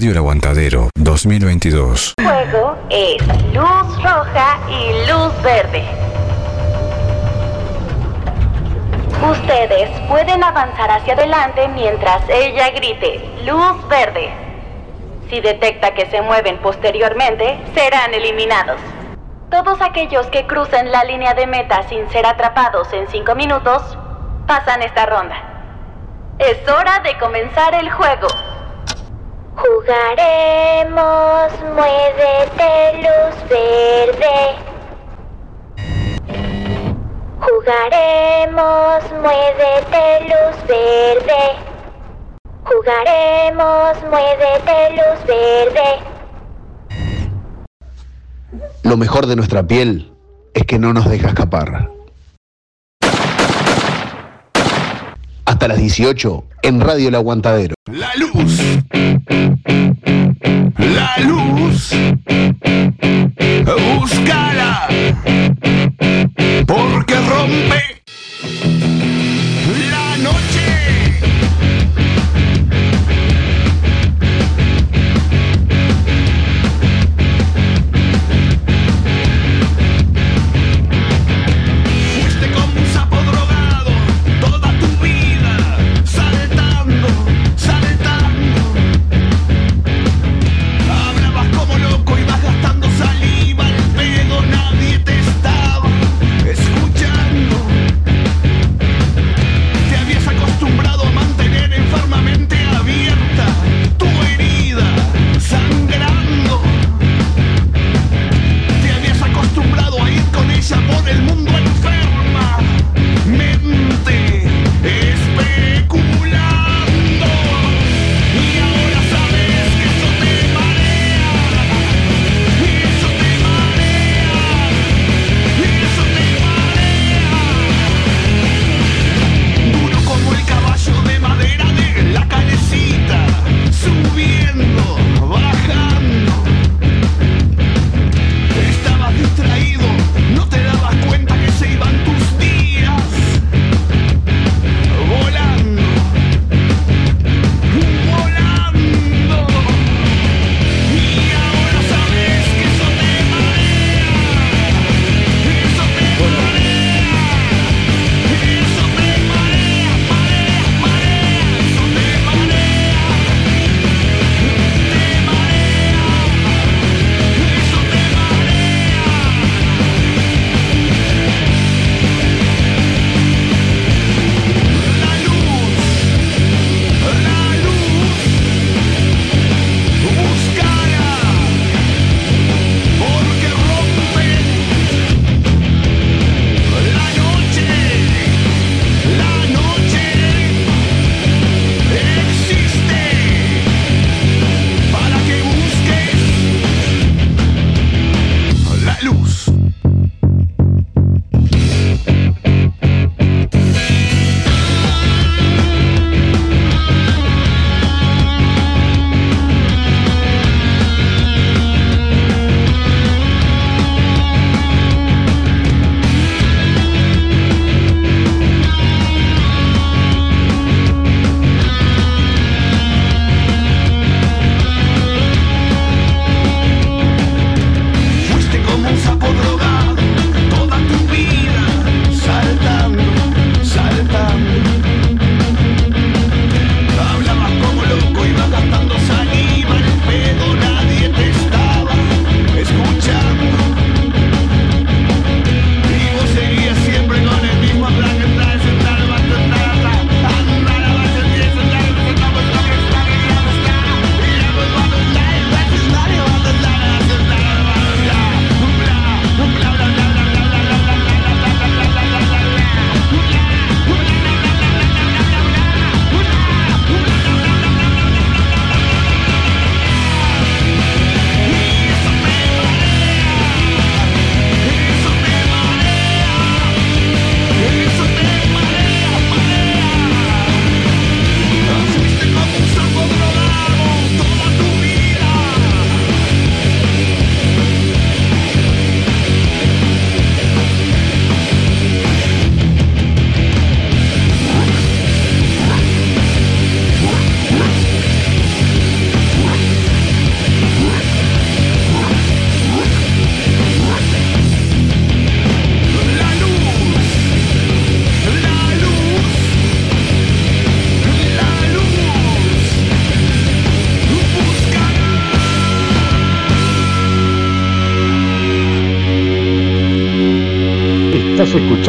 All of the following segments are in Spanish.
Radio El Aguantadero 2022. Juego es luz roja y luz verde. Ustedes pueden avanzar hacia adelante mientras ella grite luz verde. Si detecta que se mueven posteriormente, serán eliminados. Todos aquellos que crucen la línea de meta sin ser atrapados en 5 minutos, pasan esta ronda. Es hora de comenzar el juego. Jugaremos, muévete luz verde. Jugaremos, muévete luz verde. Jugaremos, muévete luz verde. Lo mejor de nuestra piel es que no nos deja escapar. Hasta las 18 en Radio El Aguantadero. La luz. La luz. Búscala. Porque rompe la noche.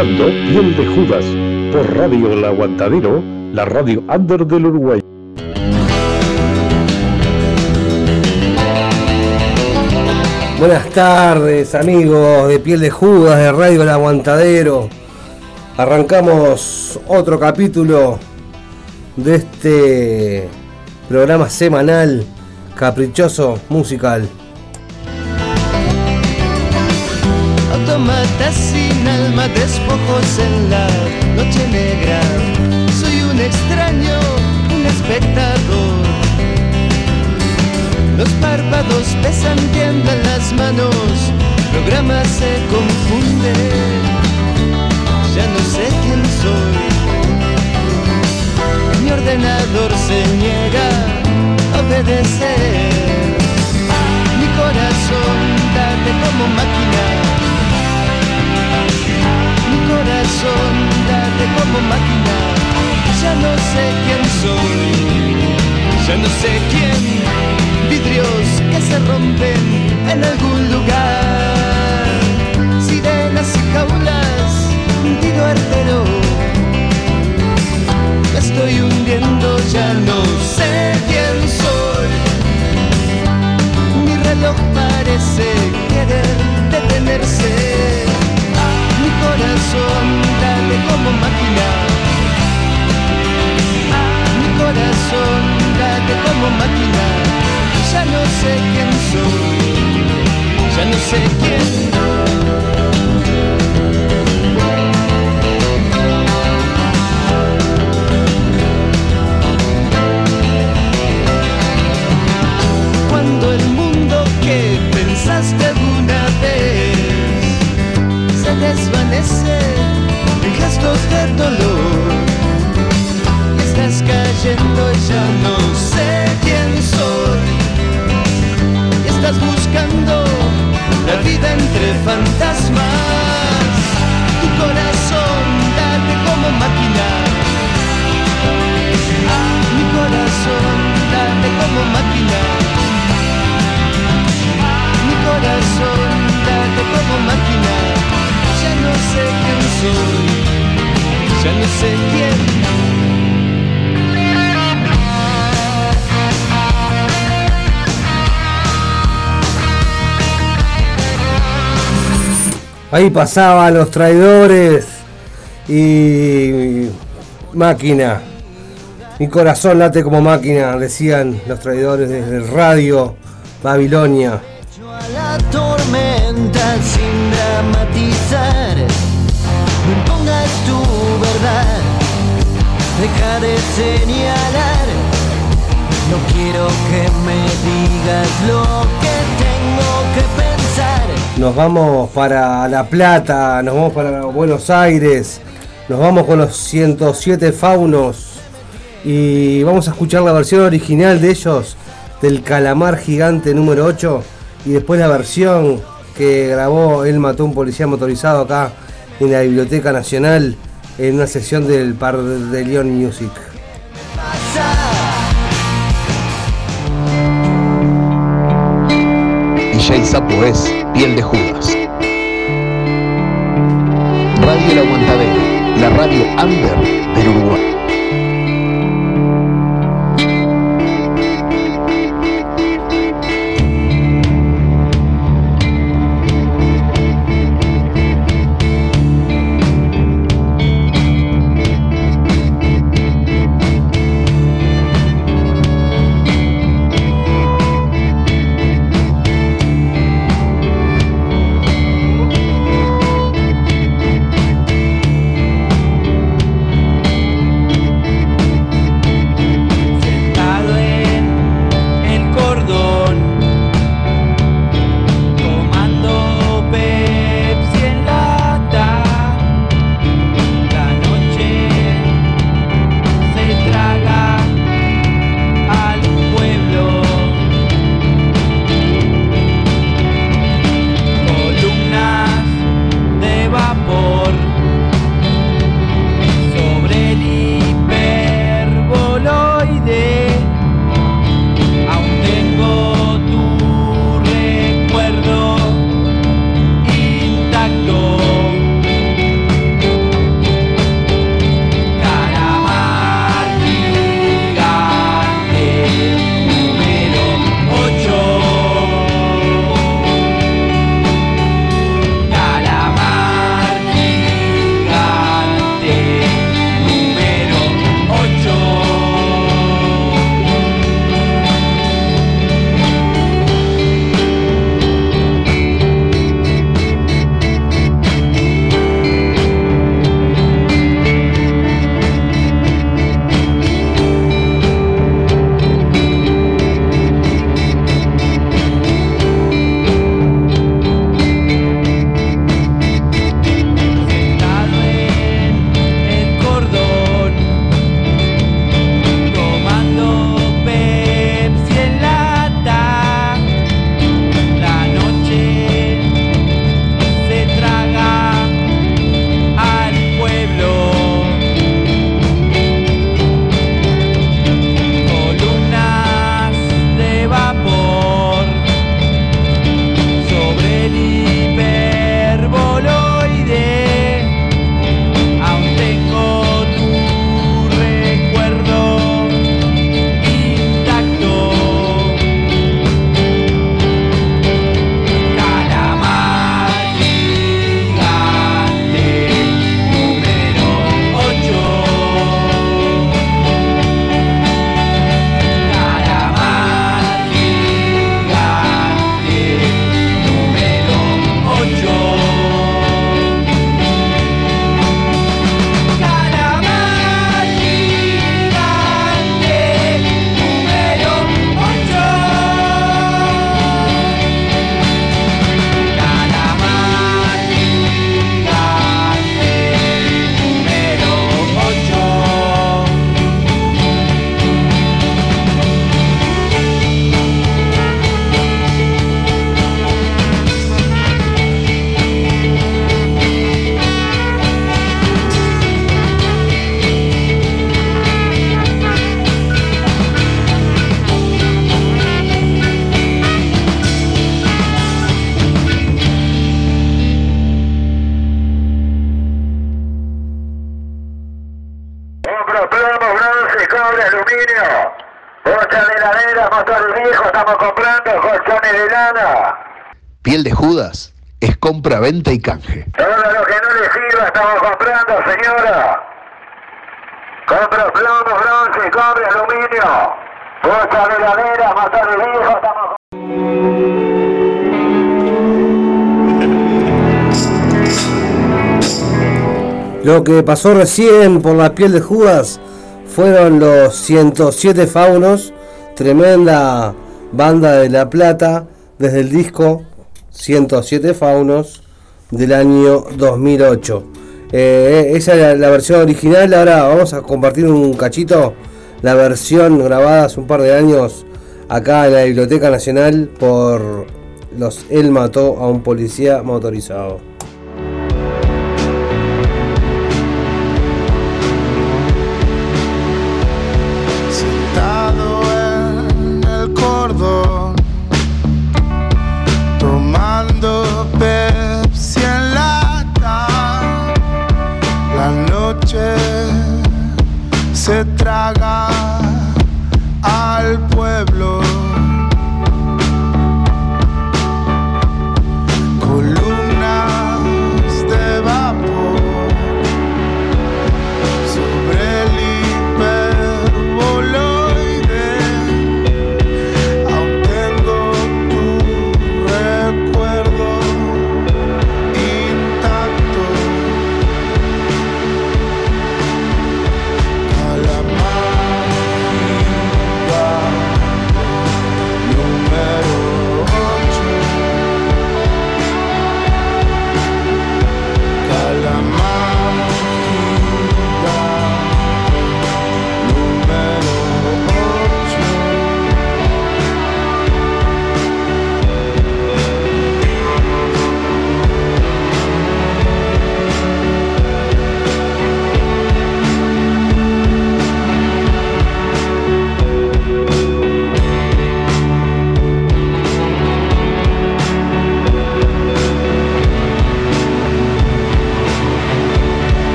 Escuchando Piel de Judas por Radio El Aguantadero, la radio under del Uruguay. Buenas tardes amigos de Piel de Judas de Radio El Aguantadero. Arrancamos otro capítulo de este programa semanal caprichoso musical. Ahí pasaban los traidores y máquina. Mi corazón late como máquina, decían los traidores desde radio Babilonia. A la tormenta sin dramatizar, no impongas tu verdad, deja de señalar. No quiero que me digas lo Nos vamos para La Plata, nos vamos para Buenos Aires, nos vamos con los 107 faunos y vamos a escuchar la versión original de ellos del Calamar Gigante número 8 y después la versión que grabó Él mató un policía motorizado acá en la Biblioteca Nacional en una sesión del Par de León Music. DJ es Piel de Judas. Radio El Aguantadero, la radio under del Uruguay. Lo que pasó recién por la piel de Judas fueron los 107 faunos, tremenda banda de La Plata, desde el disco 107 faunos del año 2008. Eh, esa es la, la versión original, ahora vamos a compartir un cachito, la versión grabada hace un par de años acá en la Biblioteca Nacional por los Él mató a un policía motorizado.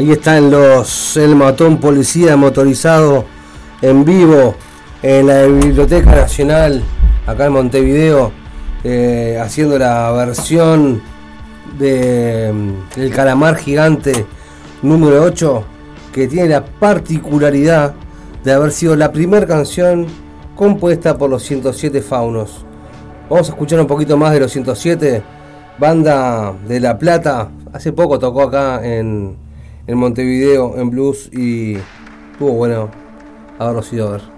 Ahí están los El Matón Policía motorizado en vivo en la Biblioteca Nacional, acá en Montevideo, eh, haciendo la versión de mm, El Calamar Gigante número 8, que tiene la particularidad de haber sido la primera canción compuesta por los 107 Faunos. Vamos a escuchar un poquito más de los 107, banda de La Plata. Hace poco tocó acá en en Montevideo en blues y tuvo bueno haberlos ido a ver.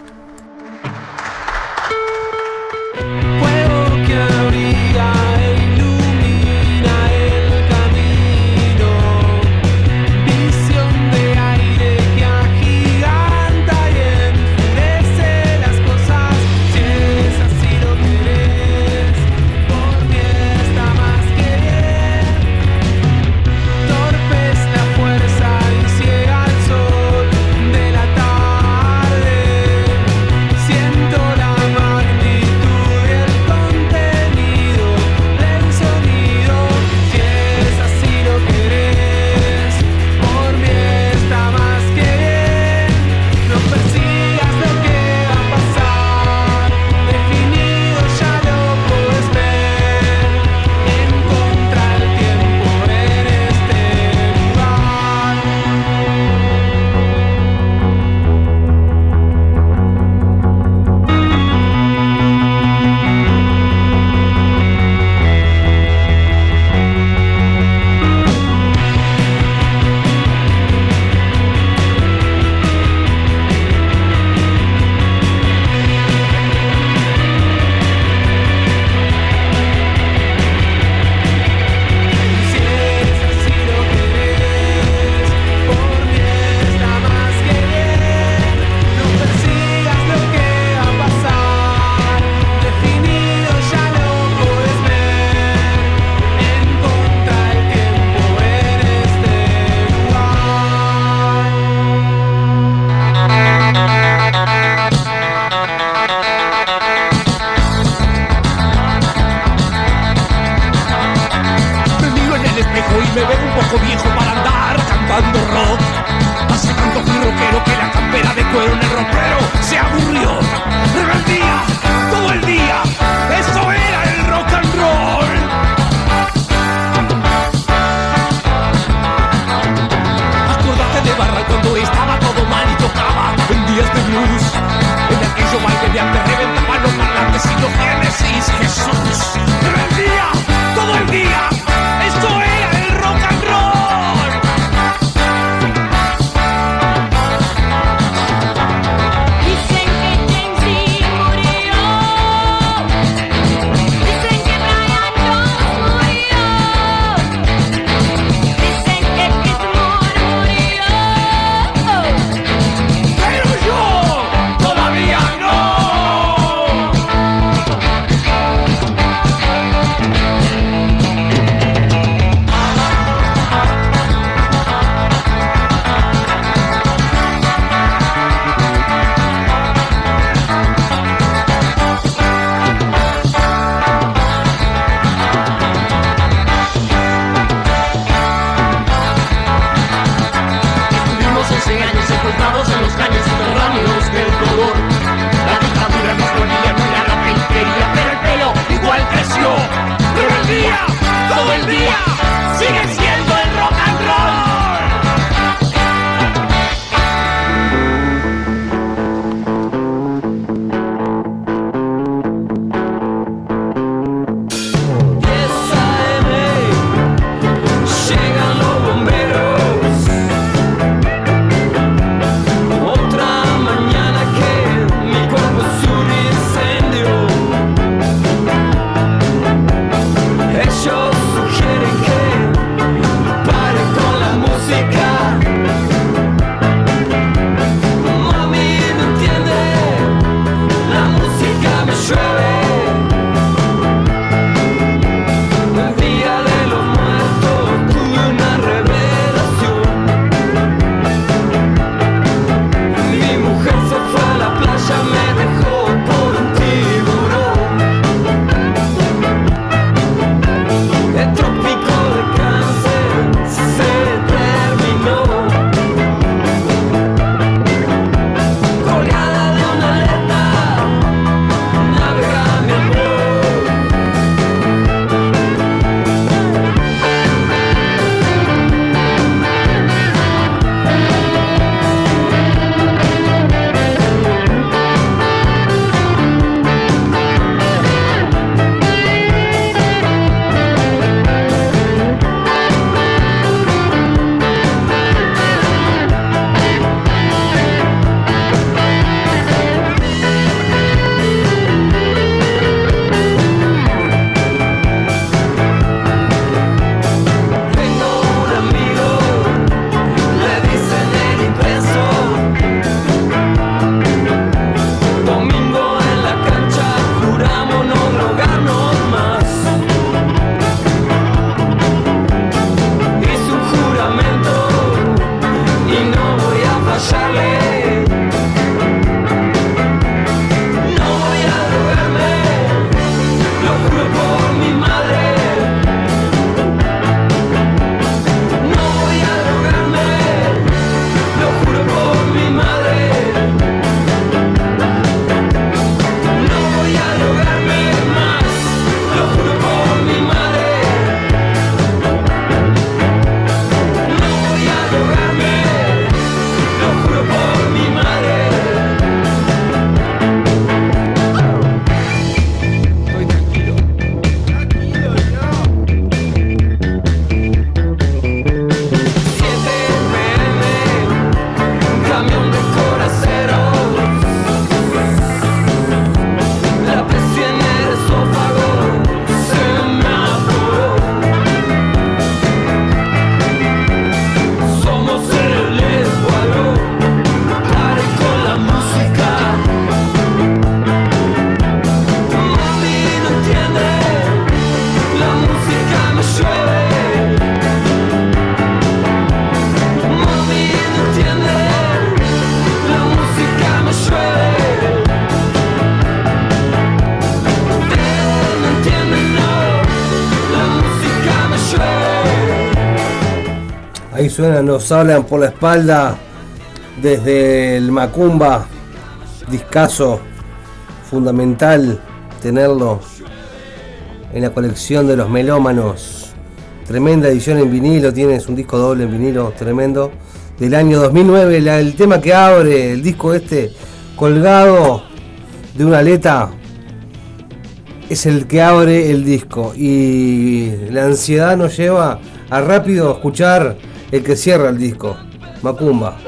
Suenan, nos hablan por la espalda desde el Macumba, discaso fundamental tenerlo en la colección de los melómanos. Tremenda edición en vinilo, tienes un disco doble en vinilo tremendo. Del año 2009, la- el tema que abre el disco este colgado de una aleta es el que abre el disco y la ansiedad nos lleva a rápido escuchar el que cierra el disco, Macumba.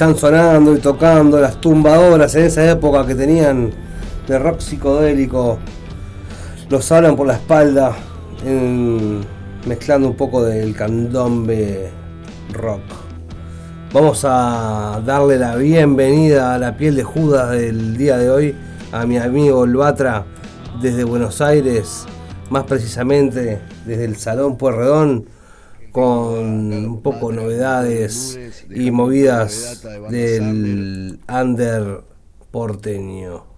Están sonando y tocando las tumbadoras en esa época que tenían de rock psicodélico. Los hablan por la espalda, mezclando un poco del candombe rock. Vamos a darle la bienvenida a la piel de Judas del día de hoy a mi amigo Olbatra desde Buenos Aires, más precisamente desde el Salón Puerredón, con un poco novedades y movidas del under porteño.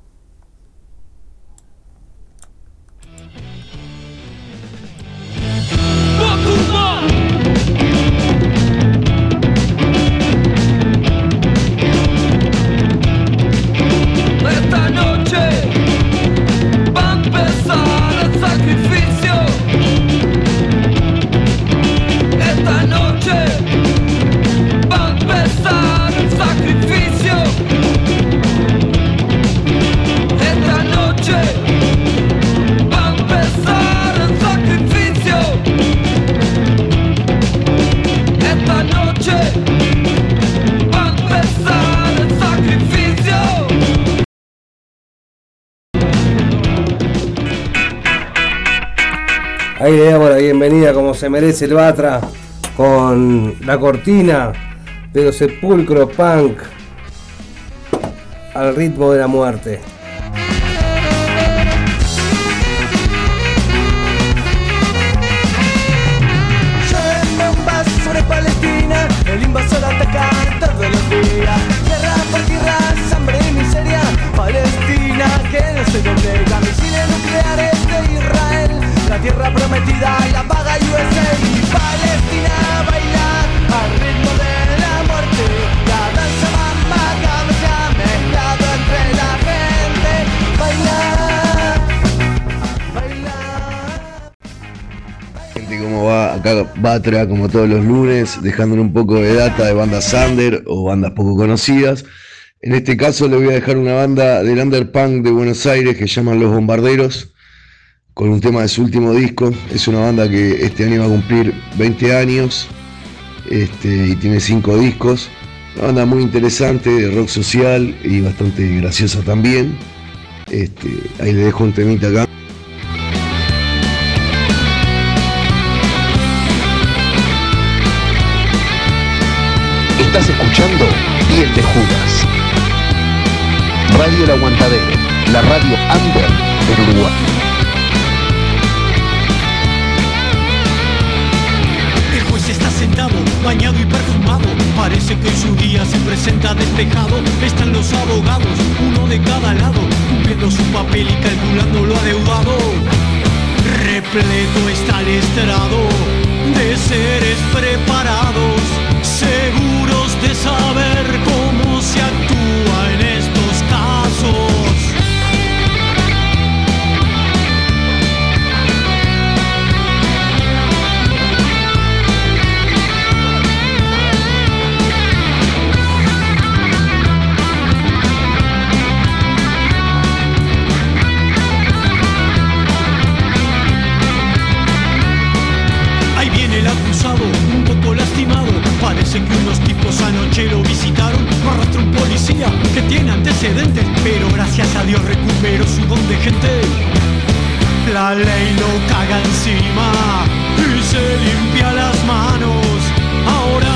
Ahí bienvenida como se merece el Batra con la cortina de los sepulcro punk al ritmo de la muerte. Acá Batra, como todos los lunes, dejándole un poco de data de bandas under o bandas poco conocidas. En este caso le voy a dejar una banda del underpunk de Buenos Aires que llaman Los Bombarderos, con un tema de su último disco. Es una banda que este año va a cumplir 20 años este, y tiene 5 discos. Una banda muy interesante, de rock social y bastante graciosa también. Este, ahí le dejo un temita acá. Estás escuchando Piel de Judas. Radio El Aguantadero. La radio under Uruguay. El juez está sentado, bañado y perfumado. Parece que su día se presenta despejado. Están los abogados, uno de cada lado, cumpliendo su papel y calculando lo adeudado. Repleto está el estrado de seres preparados, seguros de saber cómo se actúa en estos casos. Parece que unos tipos anoche lo visitaron. Lo arrastra un policía que tiene antecedentes, pero gracias a Dios recuperó su don de gente. La ley lo caga encima y se limpia las manos. Ahora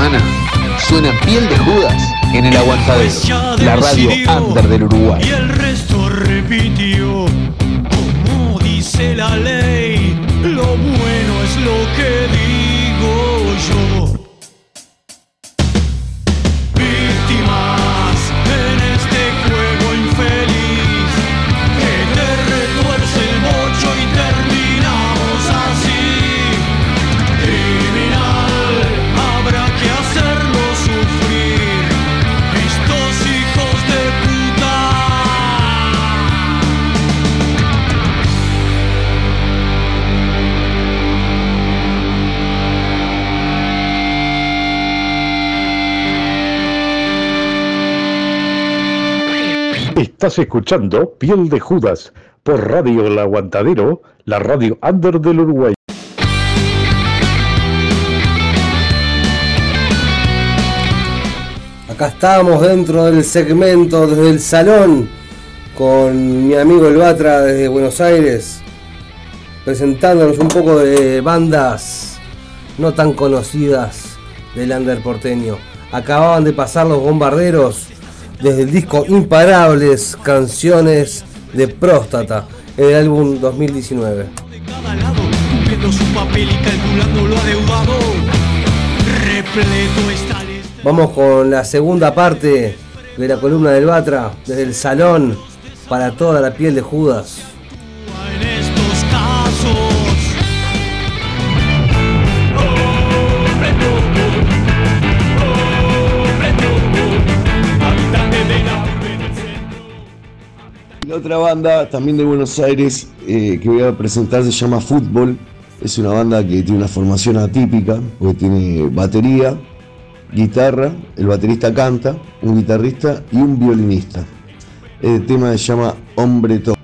semana suena Piel de Judas en el Aguantadero, la radio under del Uruguay. Estás escuchando Piel de Judas por Radio El Aguantadero, la radio under del Uruguay. Acá estamos dentro del segmento desde el salón con mi amigo El Batra desde Buenos Aires, presentándonos un poco de bandas no tan conocidas del under porteño. Acababan de pasar los bombarderos desde el disco Imparables Canciones de Próstata, el álbum 2019. Cumpliendo su papel y calculando lo adeudado. Repleto está el Vamos con la segunda parte de la columna del Batra, desde el salón para toda la piel de Judas. Otra banda, también de Buenos Aires, eh, que voy a presentar se llama Fútbol. Es una banda que tiene una formación atípica, porque tiene batería, guitarra, el baterista canta, un guitarrista y un violinista. El tema se llama Hombre Top.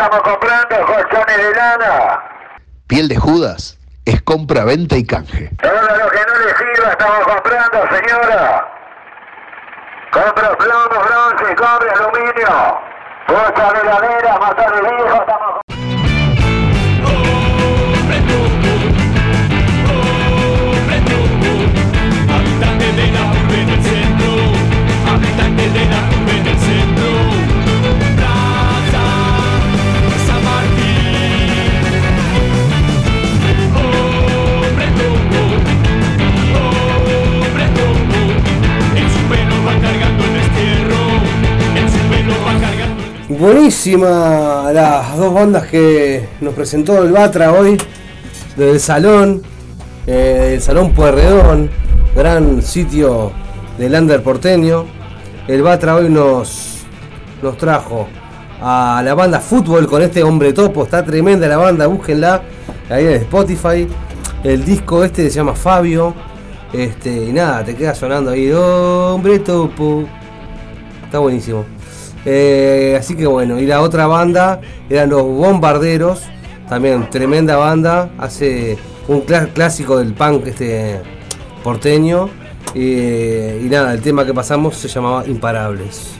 Estamos comprando colchones de lana. Piel de Judas es compra, venta y canje. Todo lo que no le sirva estamos comprando, señora. Compra plomo, bronce, cobre, aluminio. Bocha de ladera, motor de estamos Habitantes Buenísima las dos bandas que nos presentó el Batra hoy del Salón, eh, el Salón Puerredón, gran sitio del under porteño. El Batra hoy nos, nos trajo a la banda Fútbol con este hombre topo, está tremenda la banda, búsquenla ahí en Spotify. El disco este se llama Fabio. Este, y nada, te queda sonando ahí, hombre topo. Está buenísimo. Eh, así que bueno, y la otra banda eran los Bombarderos, también tremenda banda, hace un clásico del punk este porteño. eh, y nada, el tema que pasamos se llamaba Imparables.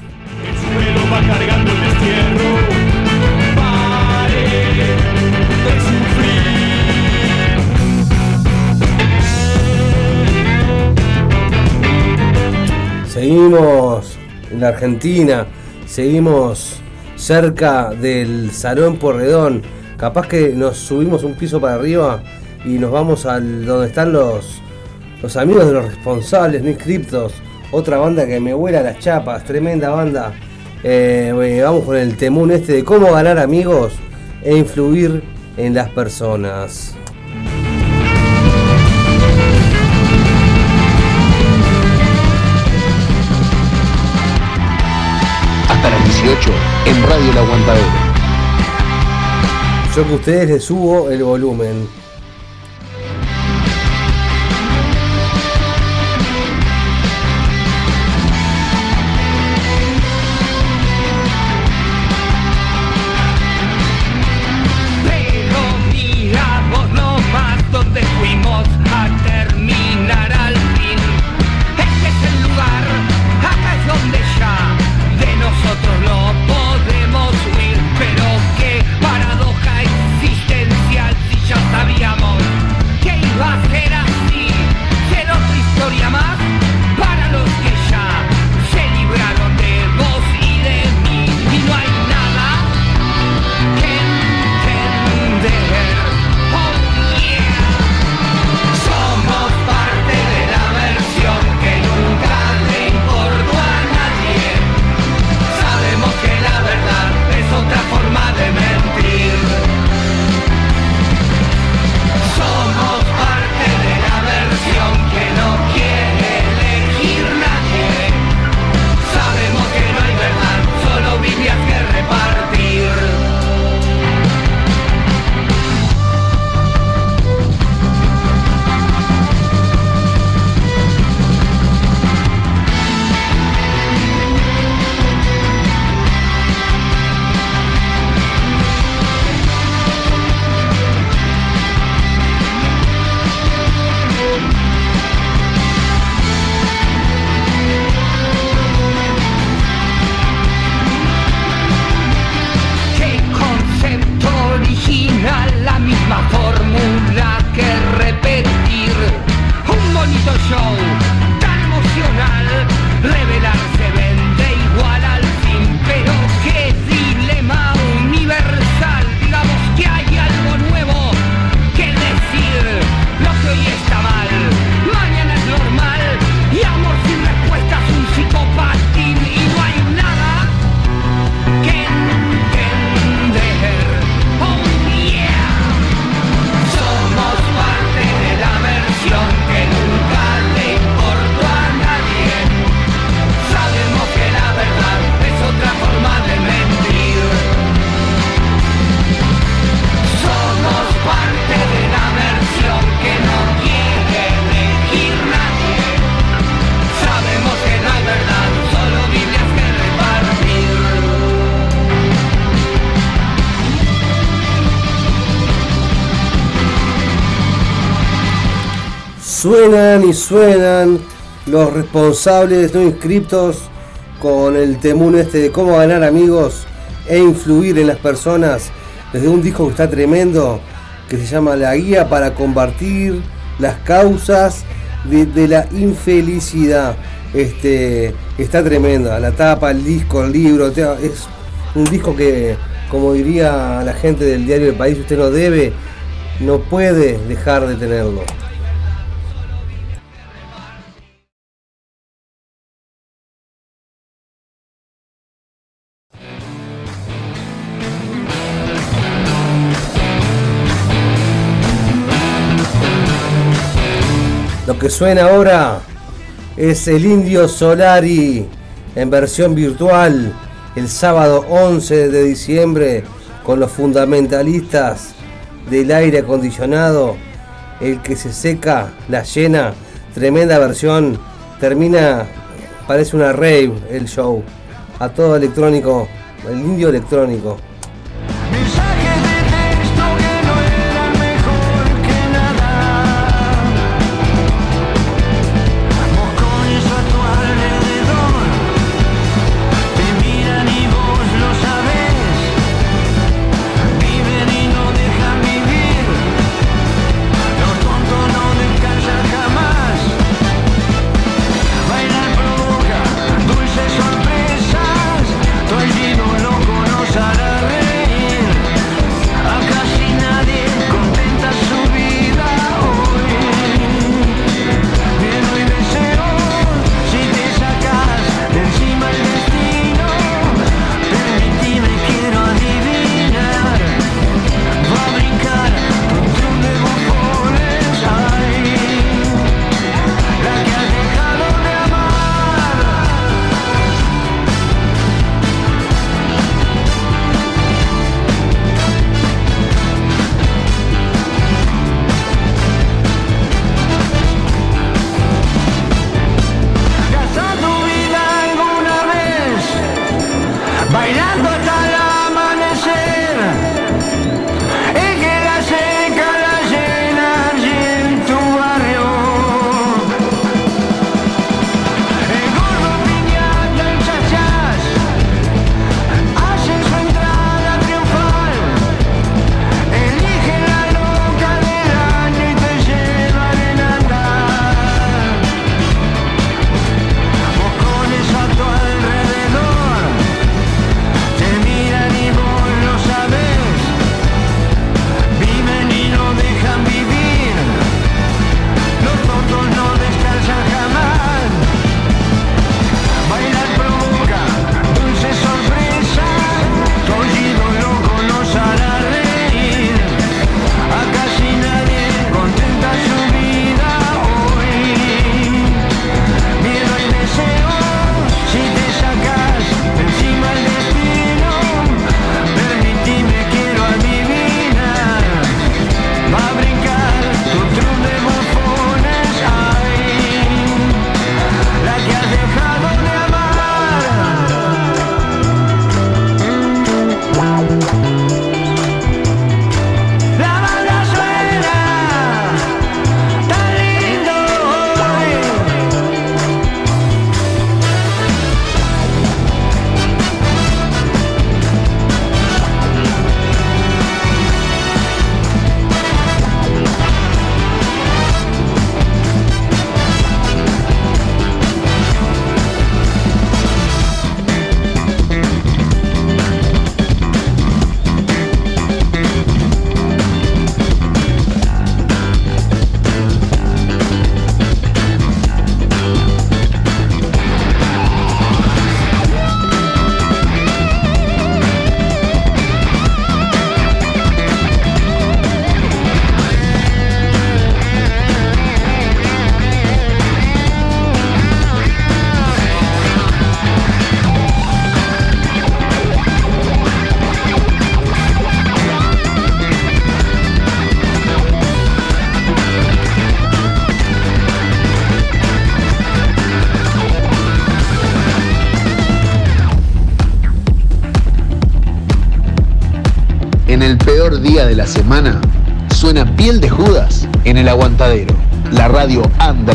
Seguimos en la Argentina, seguimos cerca del Salón Porredón. Capaz que nos subimos un piso para arriba y nos vamos al donde están los, los amigos de los responsables, no inscriptos. Otra banda que me vuela las chapas, tremenda banda. Eh, vamos con el temún este de cómo ganar amigos e influir en las personas. En Radio El Aguantadero. Yo que ustedes les subo el volumen. Suenan los responsables no inscriptos con el temún este de cómo ganar amigos e influir en las personas desde un disco que está tremendo que se llama La Guía para combatir las causas de, de la infelicidad. Este, está tremenda, la tapa, el disco, el libro, es un disco que, como diría la gente del diario El País, usted no debe, no puede dejar de tenerlo. Que suena ahora es el Indio Solari en versión virtual el sábado 11 de diciembre con los fundamentalistas del aire acondicionado, el que se seca, la llena, tremenda versión, termina, parece una rave el show, a todo electrónico, el indio electrónico.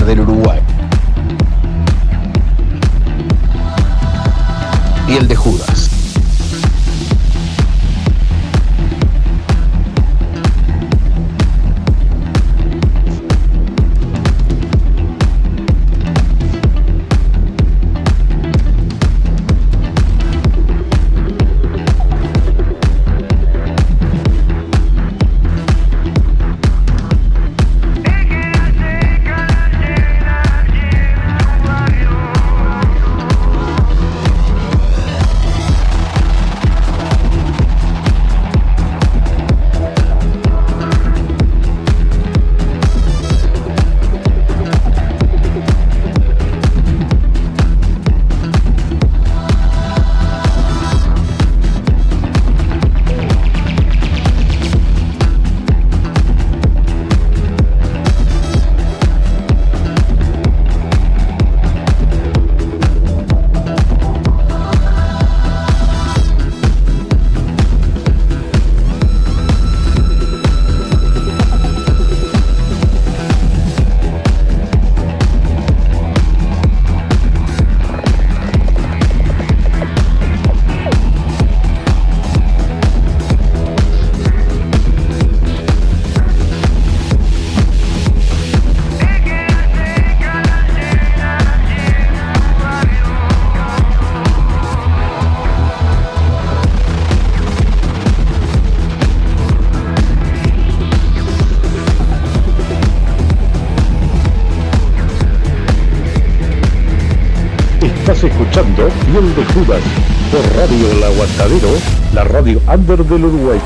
Del Uruguay. Judas por Radio El Aguantadero, la radio under del Uruguay.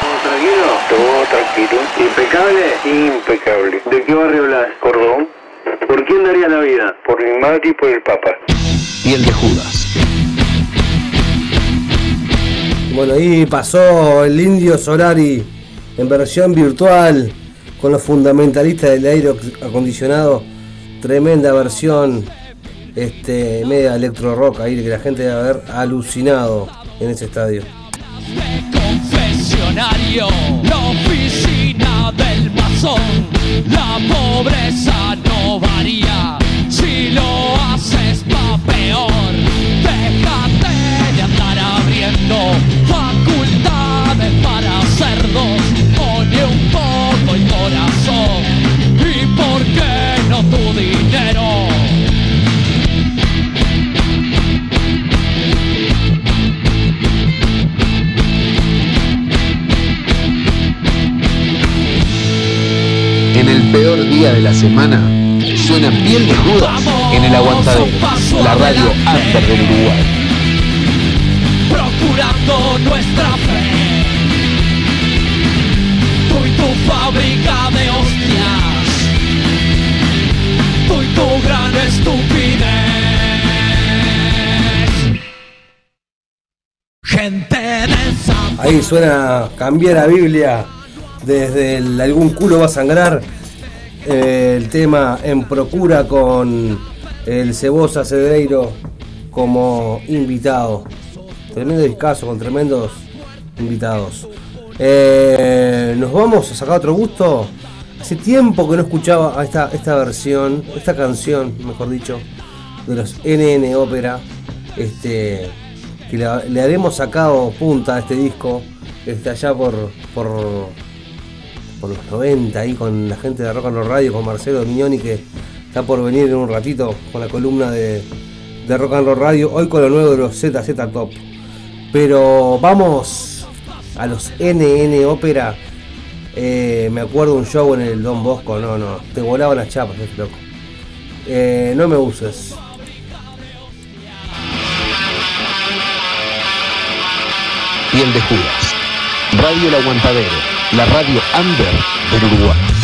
¿Todo tranquilo? Todo tranquilo. ¿Impecable? Impecable. ¿De qué barrio hablas? Cordón. ¿Por quién daría la vida? Por mi madre y por el Papa. Piel de Judas. Bueno, ahí pasó el Indio Solari en versión virtual con los fundamentalistas del aire acondicionado. Tremenda versión, este, media electro rock ahí que la gente debe haber alucinado en ese estadio. confesionario, la oficina del masón. La pobreza no varía, si lo haces va peor. Déjate de andar abriendo facultades para cerdos. Pone un poco el corazón. ¿Y por qué no tu dinero? Peor día de la semana, suena Piel de Judas en el Aguantadero, la radio under del Uruguay. procurando nuestra fe. Tú y tu fábrica de hostias, tú y tu gran estupidez. Gente de esa Ahí suena cambiar la Biblia desde el algún culo va a sangrar. El tema en procura con el Cebosa Cedreiro como invitado. Tremendo discazo con tremendos invitados. Eh, Nos vamos a sacar otro gusto. Hace tiempo que no escuchaba esta, esta versión, esta canción, mejor dicho, de los NN Ópera. Este, que le haremos sacado punta a este disco este, allá por, por los 90 ahí con la gente de Rock and Roll Radio, con Marcelo Mignoni que está por venir en un ratito con la columna de, de Rock and Roll Radio, hoy con lo nuevo de los ZZ Top. Pero vamos a los NN Ópera. Eh, me acuerdo un show en el Don Bosco, no, no, te volaban las chapas, ese loco. Eh, no me uses. Piel de Judas. Radio El Aguantadero, la radio under del Uruguay.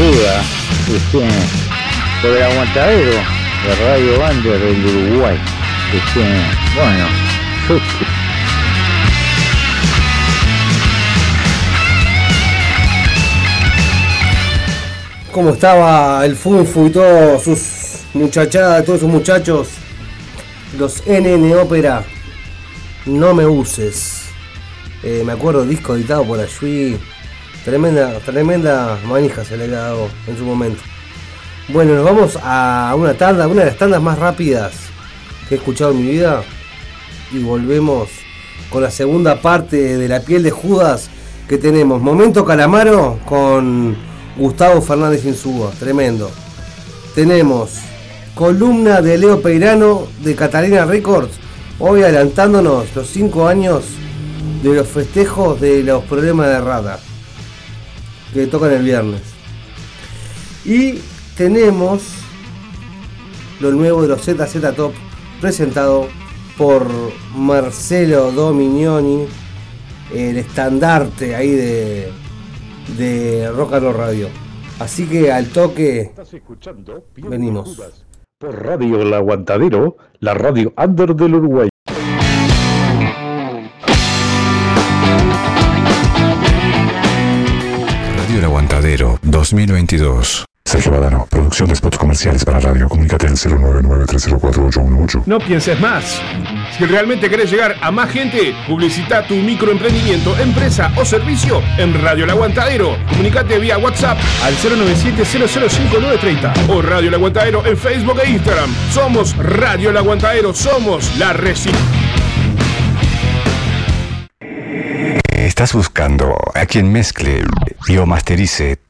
Juda, este, por aguantadero de Radio Banda del Uruguay. Este, bueno, ¿Cómo estaba el Funfu y todos sus muchachadas, todos sus muchachos? Los NN Ópera. No me uses. Eh, me acuerdo disco editado por allí. Tremenda, tremenda manija se le ha dado en su momento. Bueno, nos vamos a una tanda, una de las tandas más rápidas que he escuchado en mi vida. Y volvemos con la segunda parte de la piel de Judas que tenemos. Momento Calamaro con Gustavo Fernández Insúa. Tremendo. Tenemos columna de Leo Peirano de Catalina Records. Hoy adelantándonos los 5 años de los festejos de los problemas de rata que tocan el viernes. Y tenemos lo nuevo de los ZZ Top presentado por Marcelo Dominioni, el estandarte ahí de, de Rock and Roll Radio. Así que al toque venimos. Por Radio El Aguantadero, la radio under del Uruguay. 2022. Sergio Badano, producción de spots comerciales para radio. Comunícate al 099-304-818. No pienses más. Si realmente querés llegar a más gente, publicita tu microemprendimiento, empresa o servicio en Radio El Aguantadero. Comunicate vía WhatsApp al 097-005-930 o Radio El Aguantadero en Facebook e Instagram. Somos Radio El Aguantadero, somos la Reci. Estás buscando a quien mezcle y o masterice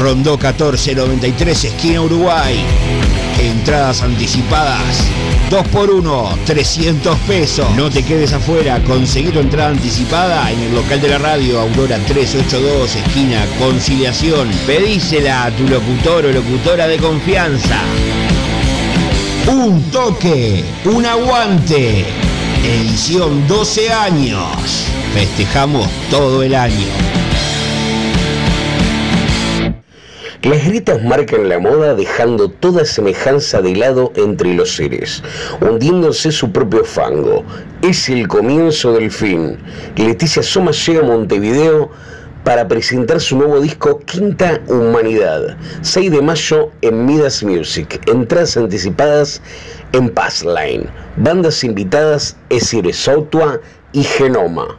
Rondó 1493, esquina Uruguay. Entradas anticipadas. 2 por 1 300 pesos. No te quedes afuera, conseguí tu entrada anticipada en el local de la radio Aurora 382, esquina Conciliación. Pedísela a tu locutor o locutora de confianza. Un toque, un aguante. Edición 12 años. Festejamos todo el año. Las grietas marcan la moda dejando toda semejanza de lado entre los seres, hundiéndose su propio fango. Es el comienzo del fin. Leticia Soma llega a Montevideo para presentar su nuevo disco Quinta Humanidad, 6 de mayo en Midas Music. Entradas anticipadas en Passline. Bandas invitadas Esire Sautua y Genoma.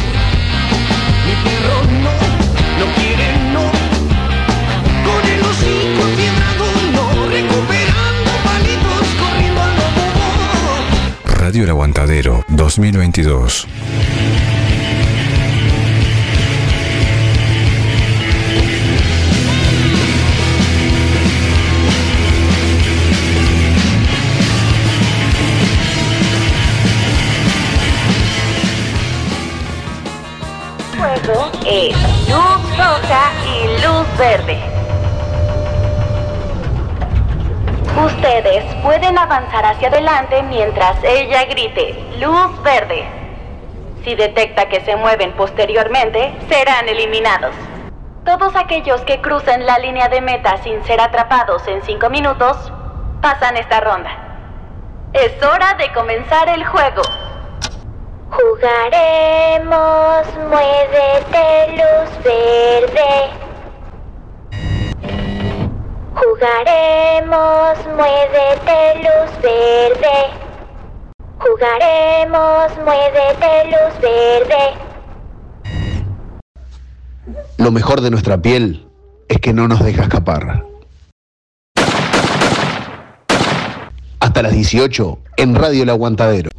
Radio El Aguantadero 2022. Juego es luz roja y luz verde. Ustedes pueden avanzar hacia adelante mientras ella grite luz verde. Si detecta que se mueven posteriormente, serán eliminados. Todos aquellos que crucen la línea de meta sin ser atrapados en 5 minutos, pasan esta ronda. Es hora de comenzar el juego. Jugaremos, muévete luz verde. Jugaremos, muévete luz verde. Jugaremos, muévete luz verde. Lo mejor de nuestra piel es que no nos deja escapar. Hasta las 18 en Radio El Aguantadero.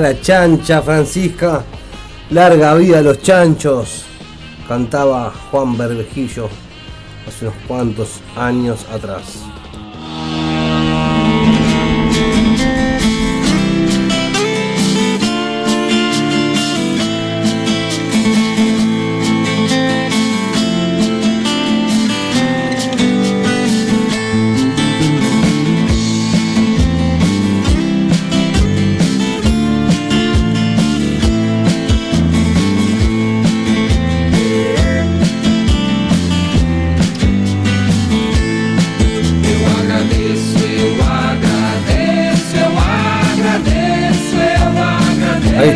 La chancha, Francisca. Larga vida a los chanchos. Cantaba Juan Berbejillo hace unos cuantos años atrás.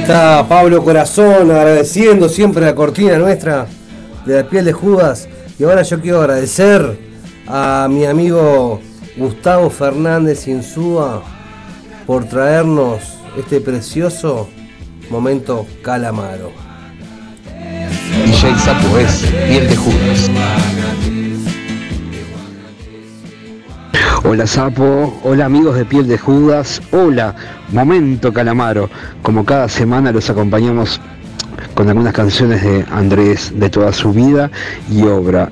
Está Pablo Corazón agradeciendo siempre la cortina nuestra de la piel de Judas. Y ahora yo quiero agradecer a mi amigo Gustavo Fernández Insúa por traernos este precioso momento calamaro. DJ Sapo es piel de Judas. Hola Sapo, hola amigos de Piel de Judas, hola Momento Calamaro. Como cada semana los acompañamos con algunas canciones de Andrés de toda su vida y obra.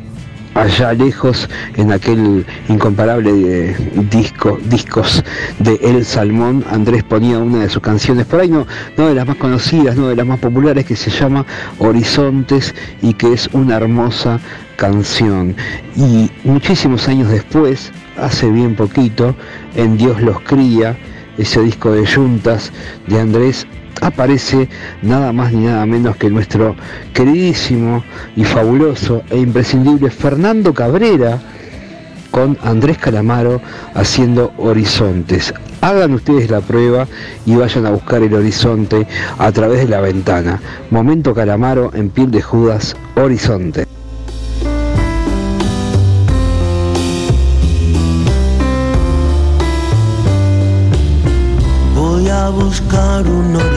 Allá lejos, en aquel incomparable eh, disco, discos de El Salmón, Andrés ponía una de sus canciones, por ahí no, no de las más conocidas, no de las más populares, que se llama Horizontes y que es una hermosa canción. Y muchísimos años después, hace bien poquito, en Dios los cría, ese disco de Juntas de Andrés, aparece nada más ni nada menos que nuestro queridísimo y fabuloso e imprescindible Fernando Cabrera con Andrés Calamaro haciendo horizontes. Hagan ustedes la prueba y vayan a buscar el horizonte a través de la ventana. Momento Calamaro en piel de Judas, horizonte. Buscar un horizonte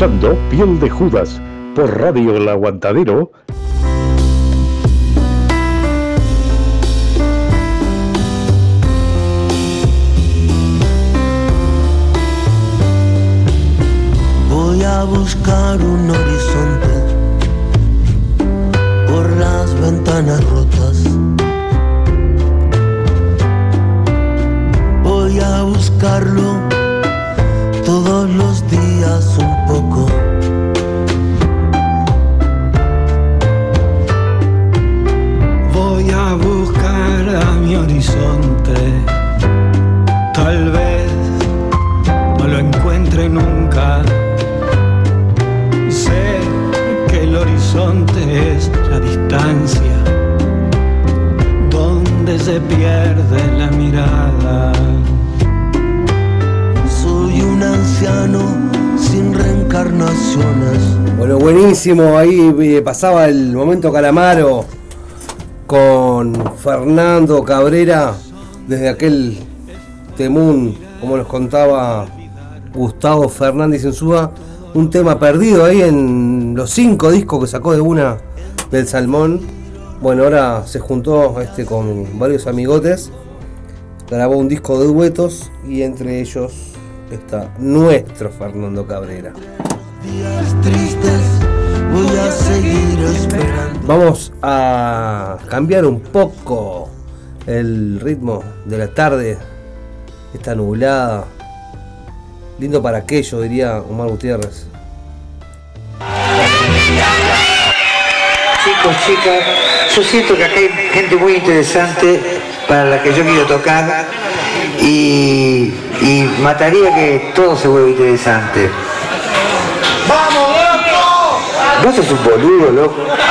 Piel de Judas por Radio El Aguantadero. Voy a buscar un horizonte Ahí eh, pasaba el momento Calamaro con Fernando Cabrera desde aquel temún, como nos contaba Gustavo Fernández Insúa, un tema perdido ahí en los cinco discos que sacó de una del Salmón. Bueno, ahora se juntó este con varios amigotes, grabó un disco de duetos y entre ellos está nuestro Fernando Cabrera. Días tristes, voy a seguir esperando. Vamos a cambiar un poco el ritmo de la tarde. Está nublada. Lindo para aquello, diría Omar Gutiérrez. Chicos, chicas, yo siento que acá hay gente muy interesante para la que yo quiero tocar y, y mataría que todo se vuelva interesante. ¡Vamos, loco! Vos sos un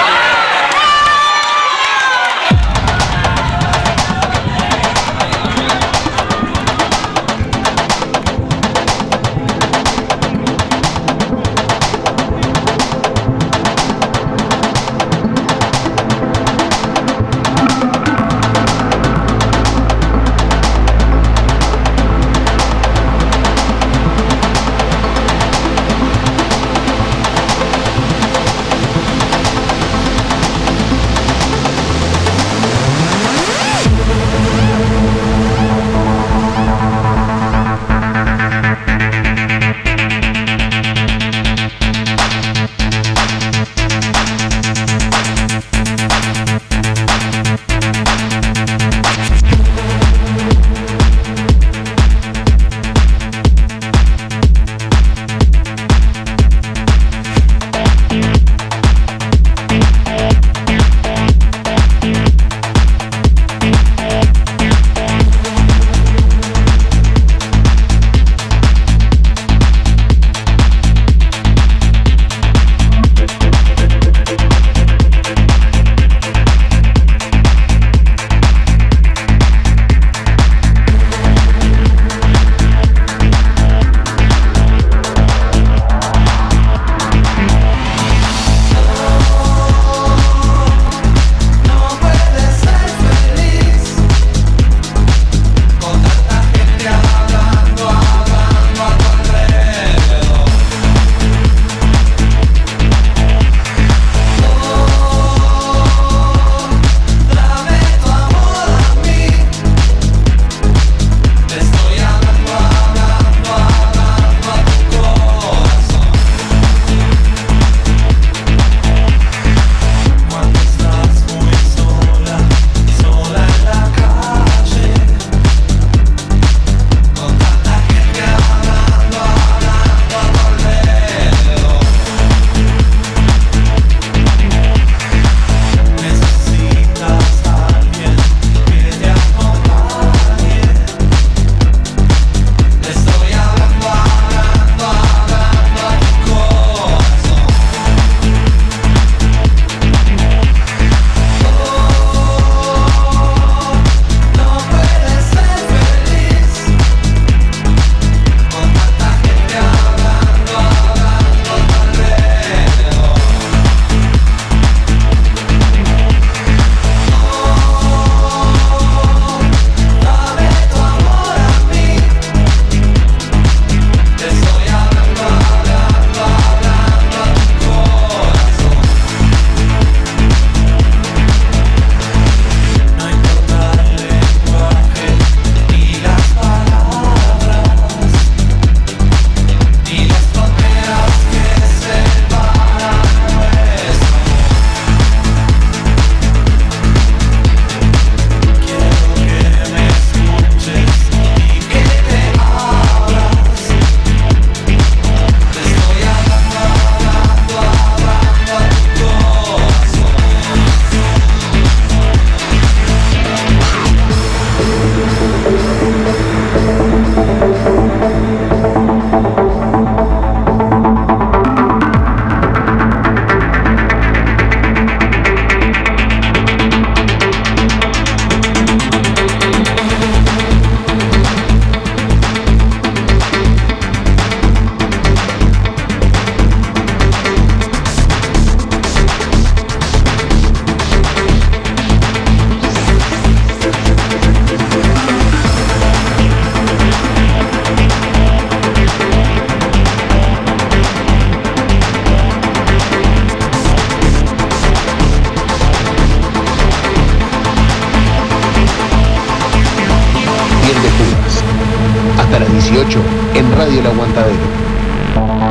18 en Radio El Aguantadero.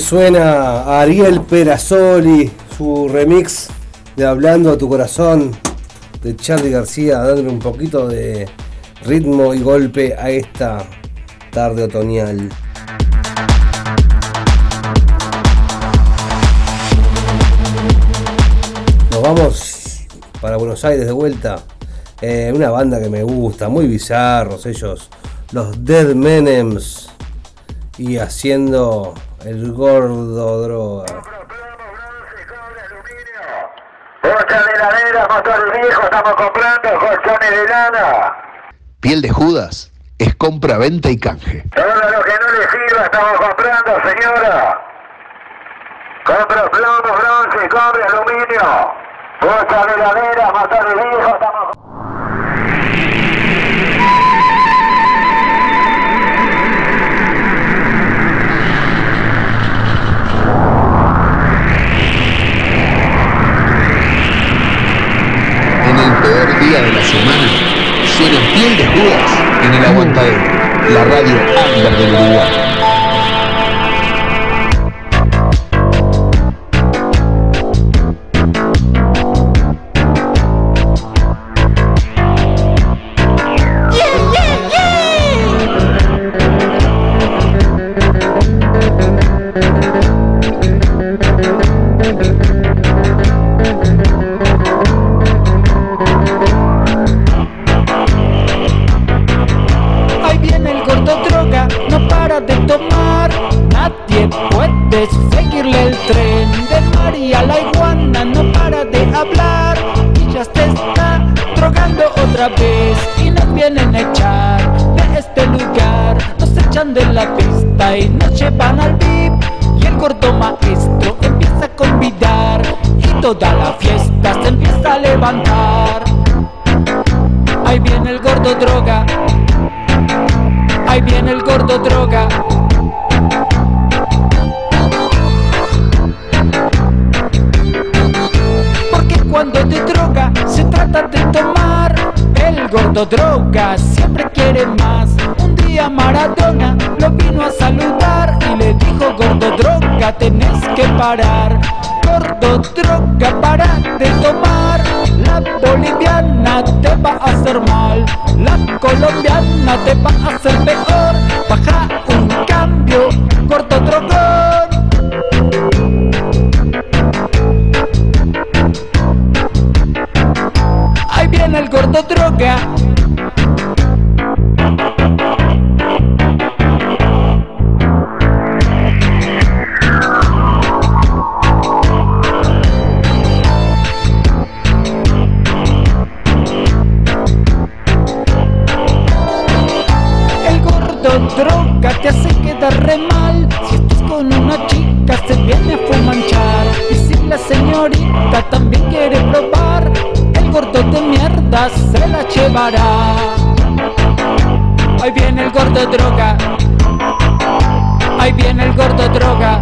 Suena Ariel Perazoli, su remix de Hablando a tu corazón de Charlie García, dándole un poquito de ritmo y golpe a esta tarde otoñal. Nos vamos para Buenos Aires de vuelta. Eh, una banda que me gusta, muy bizarros ellos, los Dead Menems y haciendo el gordo droga. Colcha de heladera, motor viejo, estamos comprando colchones de lana. Piel de Judas es compra, venta y canje. Todo lo que no le sirva estamos comprando, señora. Compra plomo, bronce, cobre, aluminio. Colcha de heladera, motor viejo, estamos En el Aguantadero, la radio under del Uruguay. Llevan al VIP. Y el gordo maestro empieza a convidar. Y toda la fiesta se empieza a levantar. Ahí viene el gordo droga. Ahí viene el gordo droga. Porque cuando te droga se trata de tomar. El gordo droga siempre quiere más. Un día Maradona tenés que parar. Gordo droga para de tomar. La boliviana te va a hacer mal. La colombiana te va a hacer peor. Baja un cambio, gordo drogón. Ahí viene el gordo droga. Llevará. Ahí viene el gordo droga. Ahí viene el gordo droga.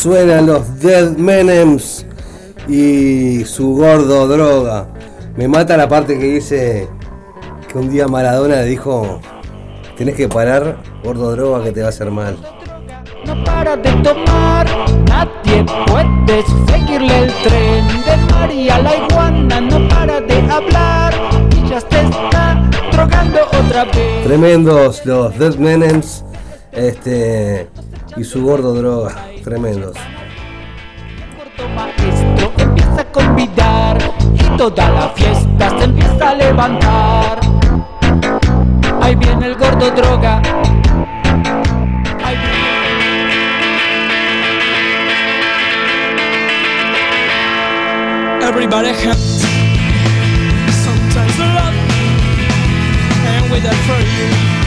Suenan los Dead Menems y su gordo droga. Me mata la parte que dice que un día Maradona le dijo, tenés que parar, gordo droga, que te va a hacer mal. No para de tomar, nadie puede seguirle el tren de María la iguana, no para de hablar y ya te está drogando otra vez. Tremendos los Dead Menems este, y su gordo droga. Tremendos. Maestro empieza a convidar y toda la fiesta se empieza a levantar. Ahí viene el gordo droga. Everybody has sometimes love, and with that for you,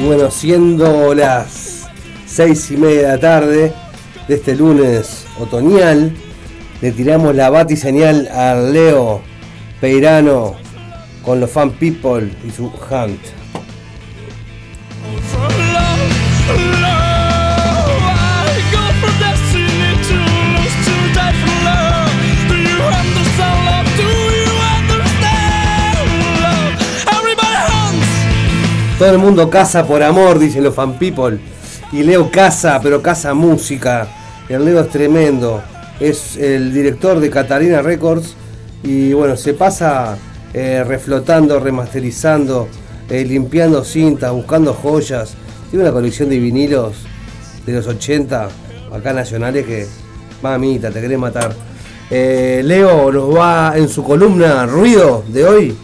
Bueno, siendo las seis y media de la tarde de este lunes otoñal, le tiramos la batiseñal al Leo Peirano con los fan people y su hunt. Todo el mundo casa por amor, dicen los fan people. Y Leo casa, pero casa música. El Leo es tremendo. Es el director de Catarina Records. Y bueno, se pasa eh, reflotando, remasterizando, eh, limpiando cintas, buscando joyas. Tiene una colección de vinilos de los 80, acá nacionales, que mamita, te querés matar. Eh, Leo nos va en su columna Ruido de hoy.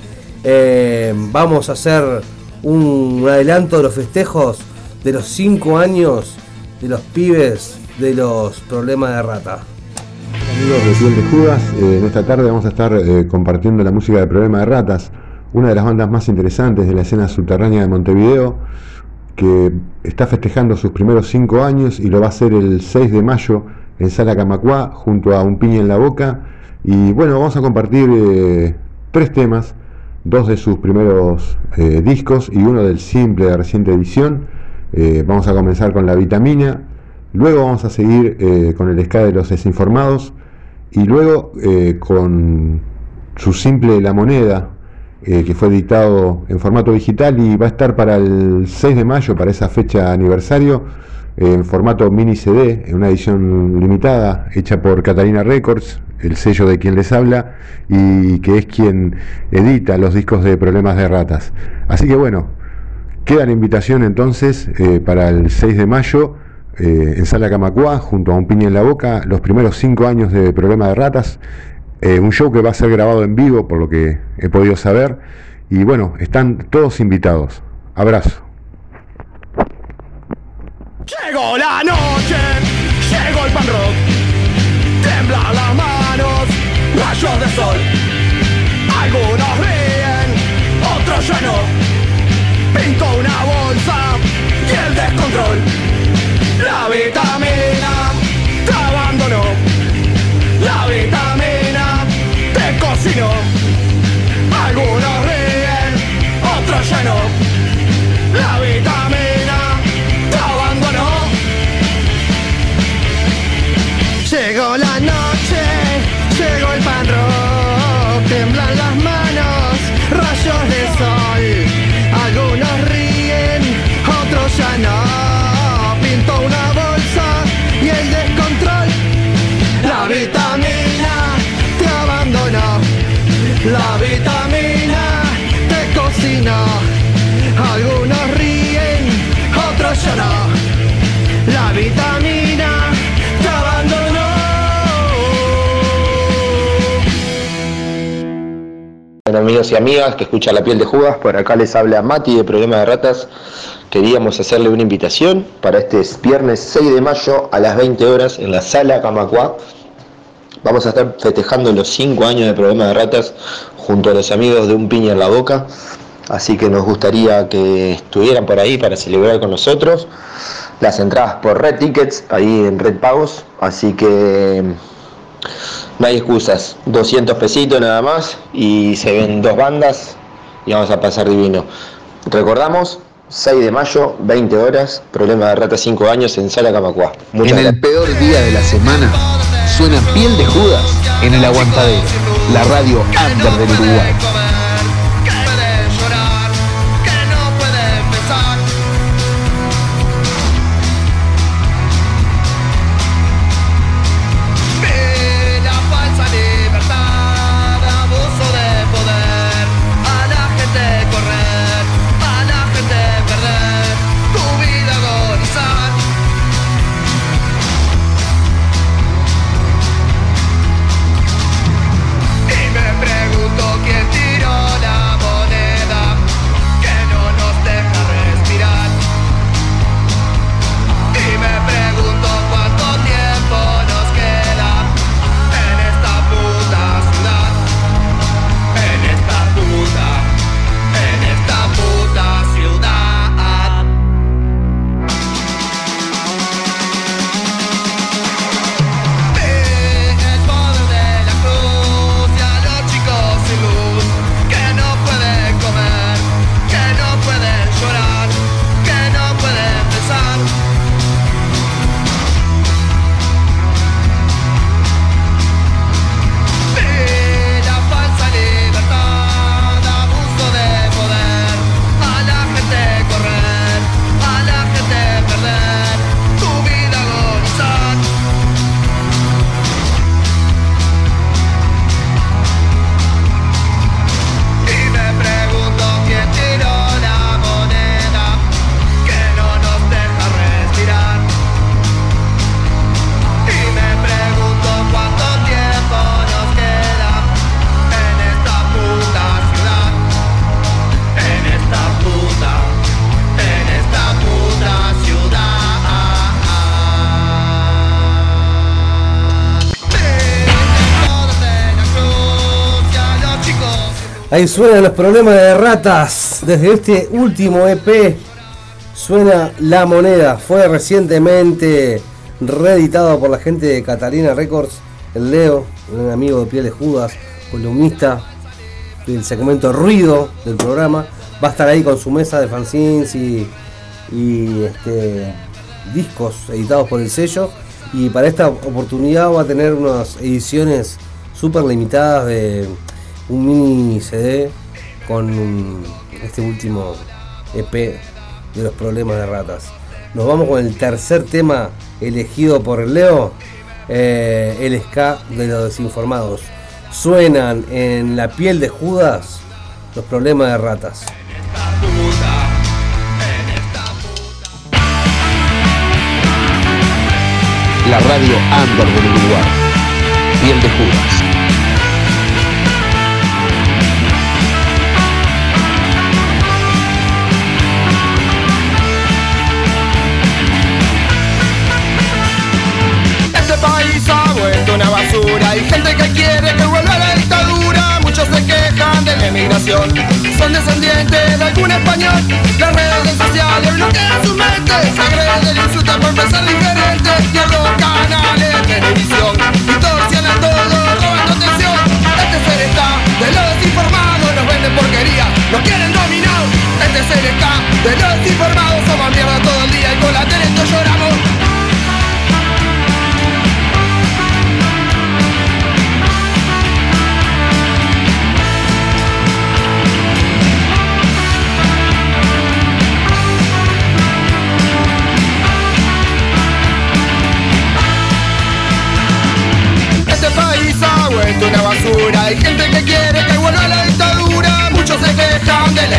vamos a hacer un adelanto de los festejos de los 5 años de los pibes de los problemas de rata. Amigos de Piel de Judas, eh, en esta tarde vamos a estar eh, compartiendo la música de Problema de Ratas, una de las bandas más interesantes de la escena subterránea de Montevideo, que está festejando sus primeros cinco años y lo va a hacer el 6 de mayo en Sala Camacuá, junto a Un Piña en la Boca. Y bueno, vamos a compartir eh, tres temas, dos de sus primeros eh, discos y uno del simple de reciente edición. Eh, vamos a comenzar con La Vitamina, luego vamos a seguir eh, con el ska de los desinformados. Y luego con su simple La Moneda, que fue editado en formato digital y va a estar para el 6 de mayo, para esa fecha aniversario, en formato mini CD, en una edición limitada, hecha por Catalina Records, el sello de quien les habla, y que es quien edita los discos de Problemas de Ratas. Así que bueno, queda la invitación entonces eh, para el 6 de mayo eh, en Sala Camacuá, junto a un piña en la boca, los primeros cinco años de Problema de Ratas. Eh, un show que va a ser grabado en vivo, por lo que he podido saber. Y bueno, están todos invitados. Abrazo. Llegó la noche, llegó el pan rock, temblan las rayos de sol. Algunos ríen, otros ya no. Pinto una bolsa y el descontrol. La vitamina te abandonó. La vitamina te cocinó. Algunos ríen, otros ya no. Bueno, amigos y amigas que escuchan La Piel de Judas, por acá les habla Mati de Problema de Ratas. Queríamos hacerle una invitación para este viernes 6 de mayo a las 20 horas en la sala Camacuá. Vamos a estar festejando los 5 años de Problema de Ratas junto a los amigos de Un Piña en la Boca. Así que nos gustaría que estuvieran por ahí para celebrar con nosotros. Las entradas por Red Tickets, ahí en Red Pagos. Así que no hay excusas. 200 pesitos nada más y se ven dos bandas y vamos a pasar divino. Recordamos, 6 de mayo, 20 horas, problema de rata 5 años en Sala Camacuá. Muchas en el peor día de la semana suena Piel de Judas en el Aguantadero, la radio under del Uruguay. Ahí suenan los problemas de ratas. Desde este último EP suena La Moneda. Fue recientemente reeditado por la gente de Catalina Records. El Leo, un amigo de Piel de Judas, columnista del segmento Ruido del programa. Va a estar ahí con su mesa de fanzines y, este, discos editados por el sello. Y para esta oportunidad va a tener unas ediciones súper limitadas de un mini CD con este último EP de los problemas de ratas. Nos vamos con el tercer tema elegido por Leo, eh, el ska de los desinformados. Suenan en la piel de Judas los problemas de ratas. La radio under del Uruguay. Piel de Judas. Son descendientes de algún español. Las redes sociales bloquean su mente. Se agreden, insultan por pensar diferente. Y los canales de televisión distorsionan todo, robando atención. Este ser está de los desinformados. Nos venden porquería, nos quieren dominados. Este ser está de los desinformados. Somos mierda todo el día y con la tele lloramos.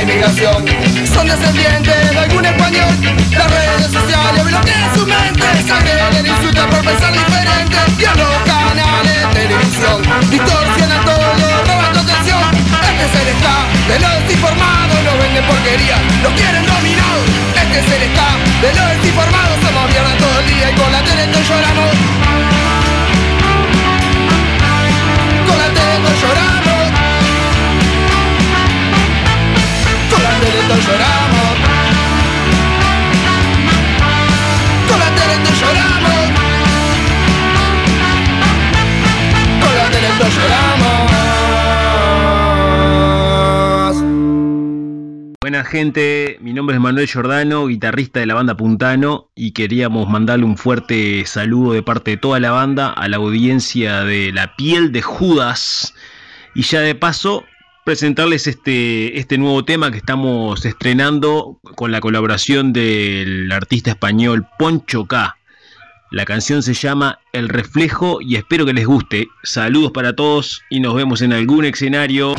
Inmigración. Son descendientes de algún español. Las redes sociales bloquean su mente. Se agreden, insultan por pensar diferente. Y en los canales de televisión distorsionan todo, robando atención. Este ser está de los desinformados. Nos venden porquería, nos quieren dominados. Este ser está de los desinformados. Somos mierda todo el día y con la tele todos lloramos. no lloramos. Con la tele lloramos. Con la tele lloramos. Buena gente, mi nombre es Manuel Giordano, guitarrista de la banda Puntano y queríamos mandarle un fuerte saludo de parte de toda la banda a la audiencia de La piel de Judas y ya de paso presentarles este, este nuevo tema que estamos estrenando con la colaboración del artista español Poncho K. La canción se llama El Reflejo y espero que les guste. Saludos para todos y nos vemos en algún escenario.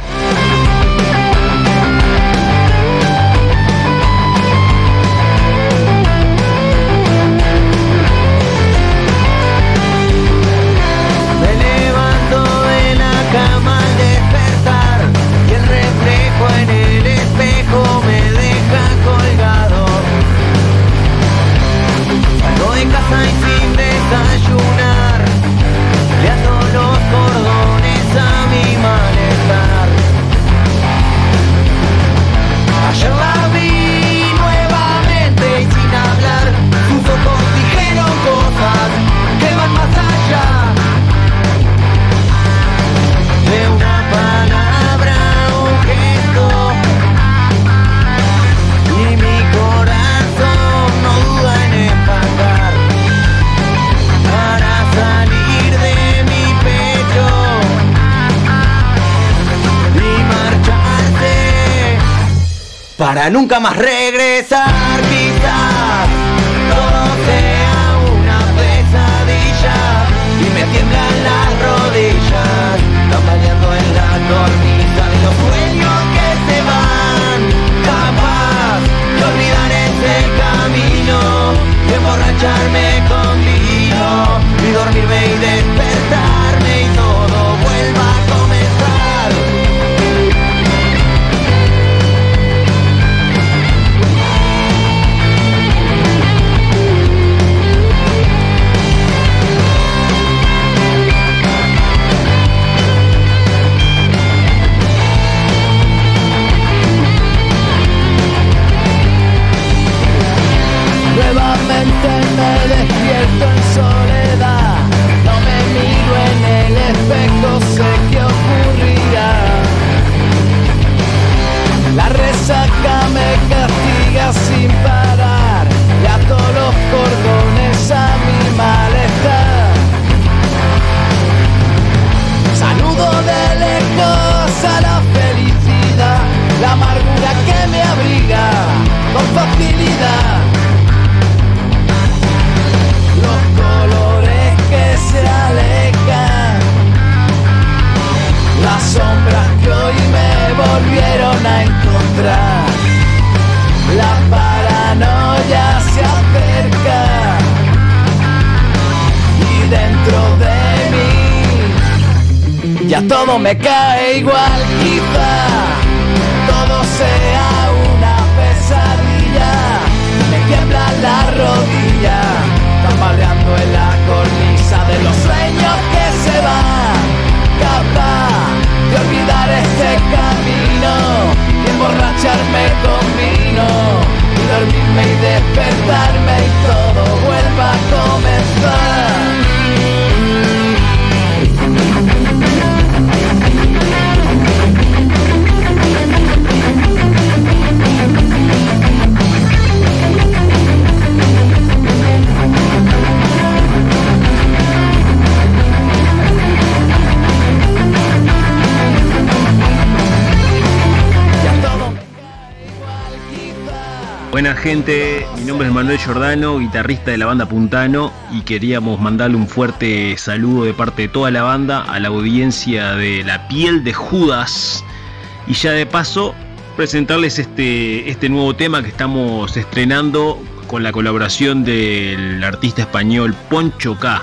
Para nunca más regresar quizás. Todo sea una pesadilla. Y me tiemblan las rodillas. Tambaleando en la cornisa de los sueños que se van. Capaz de olvidar ese camino. De emborracharme me cae igual, quizá todo sea una pesadilla, me tiembla la rodilla tambaleando en la cornisa de los sueños que se van, capaz de olvidar este camino y emborracharme con vino y dormirme y despertarme Buena gente, mi nombre es Manuel Giordano, guitarrista de la banda Puntano y queríamos mandarle un fuerte saludo de parte de toda la banda a la audiencia de La piel de Judas y ya de paso presentarles este, este nuevo tema que estamos estrenando con la colaboración del artista español Poncho K.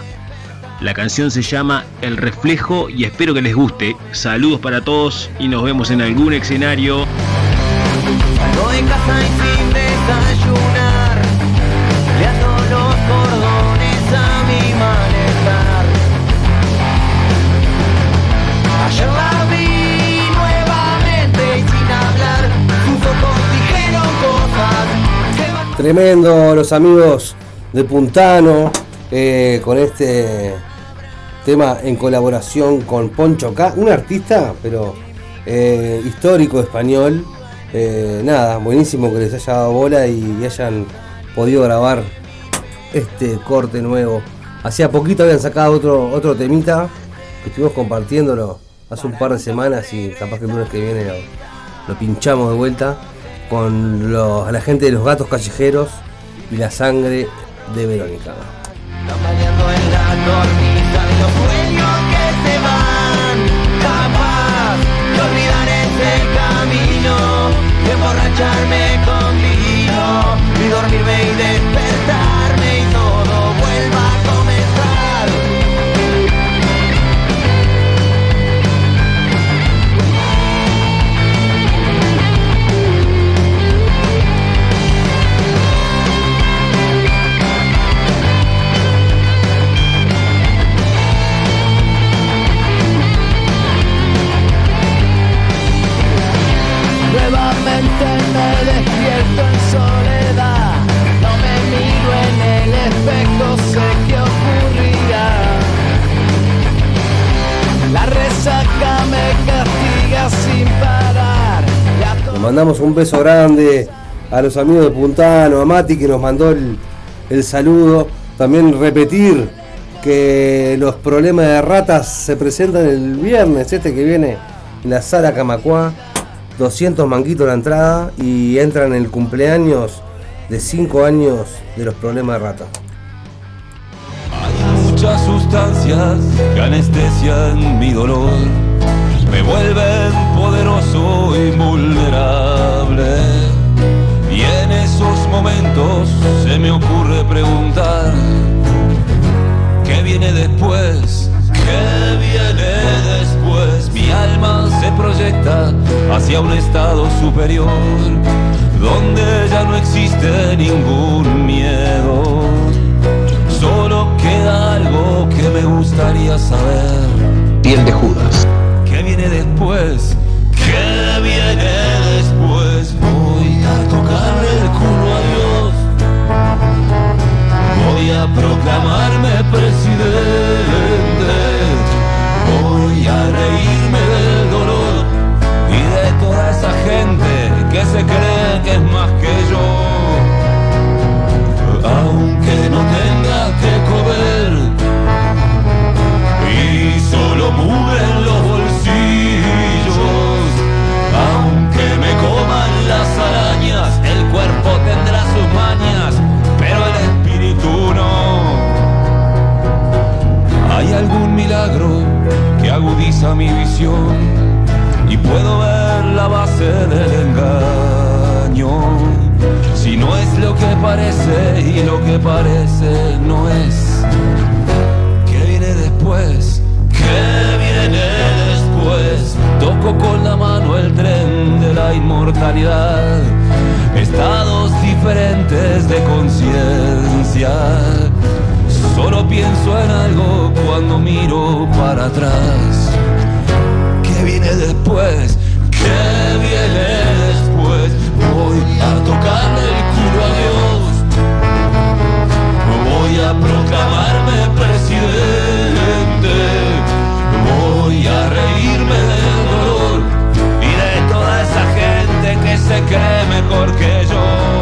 La canción se llama El Reflejo y espero que les guste. Saludos para todos y nos vemos en algún escenario. Desayunar. Le ato los cordones a mi malestar. Ayer la vi nuevamente y sin hablar Sus ojos dijeron cosas. Tremendo los amigos de Puntano eh, con este tema en colaboración con Poncho K, un artista pero eh, histórico español Eh, nada, buenísimo que les haya dado bola y hayan podido grabar este corte nuevo. Hacía poquito habían sacado otro, otro temita que estuvimos compartiéndolo hace un par de semanas y capaz que el lunes que viene lo, pinchamos de vuelta con la gente de los gatos callejeros y la sangre de Verónica. Y dormirme mandamos un beso grande a los amigos de Puntano, a Mati que nos mandó el, el saludo. También repetir que los problemas de ratas se presentan el viernes, este que viene, en la sala Camacuá. 200 manguitos la entrada y entran en el cumpleaños de 5 años de los problemas de rata. Muchas sustancias que anestesian mi dolor me vuelven poderoso y vulnerable. Y en esos momentos se me ocurre preguntar ¿Qué viene después? ¿Qué viene después? Mi alma se proyecta hacia un estado superior donde ya no existe ningún miedo. Solo queda algo que me gustaría saber. Piel de Judas. ¿Qué viene después? ¿Qué viene después? Voy a tocarle el culo a Dios. Voy a proclamarme presidente. Voy a reírme del dolor y de toda esa gente que se cree que es más que yo. Aunque no tenga que comer y solo mugren agudiza mi visión y puedo ver la base del engaño. Si no es lo que parece y lo que parece no es. ¿Qué viene después? ¿Qué viene después? Toco con la mano el tren de la inmortalidad. Estados diferentes de conciencia. Solo pienso en algo cuando miro para atrás. ¿Qué viene después? ¿Qué viene después? Voy a tocarle el culo a Dios. Voy a proclamarme presidente. Voy a reírme del dolor y de toda esa gente que se cree mejor que yo.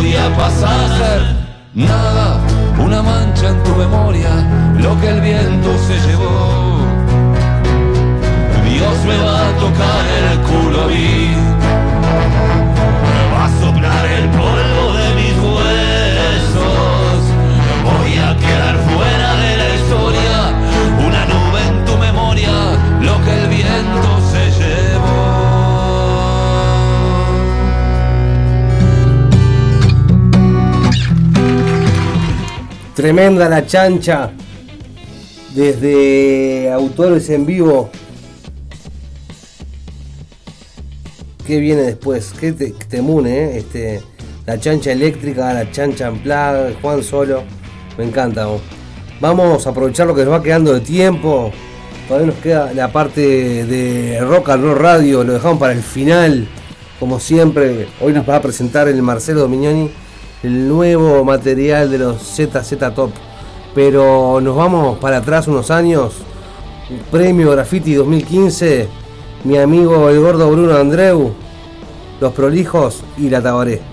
Y voy a pasar nada, una mancha en tu memoria, lo que el viento se llevó. Dios me va a tocar el culo a mí, me va a soplar el polvo de Tremenda la chancha. Desde autores en vivo. ¿Qué viene después? ¿Qué te, temune, eh? Este, la chancha eléctrica, la chancha en Juan Solo. Me encanta. Vamos a aprovechar lo que nos va quedando de tiempo. Todavía nos queda la parte de Rock and Roll Radio. Lo dejamos para el final. Como siempre, hoy nos va a presentar el Marcelo Dominioni el nuevo material de los ZZ Top. Pero nos vamos para atrás unos años. Premio Graffiti 2015. Mi amigo el gordo Bruno Andreu. Los prolijos y la tabaré.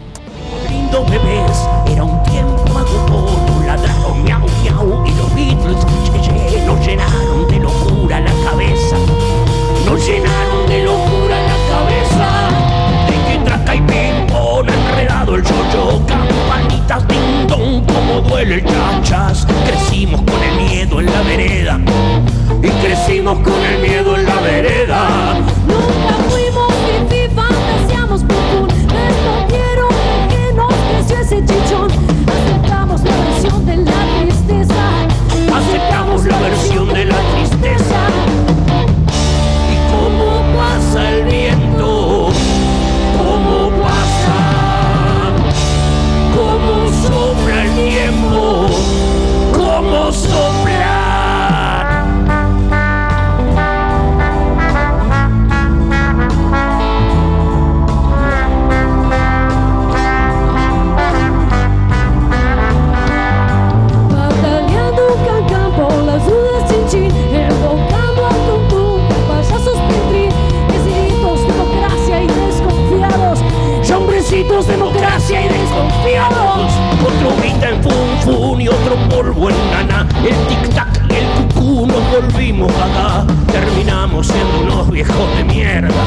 Viejos de mierda.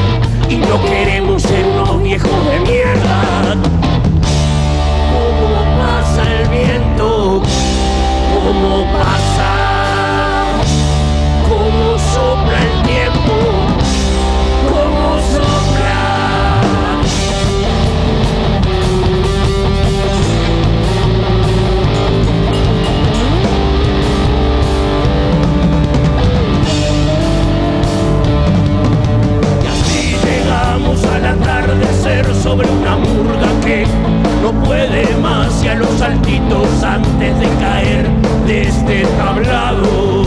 Y no queremos ser los saltitos antes de caer de este tablado.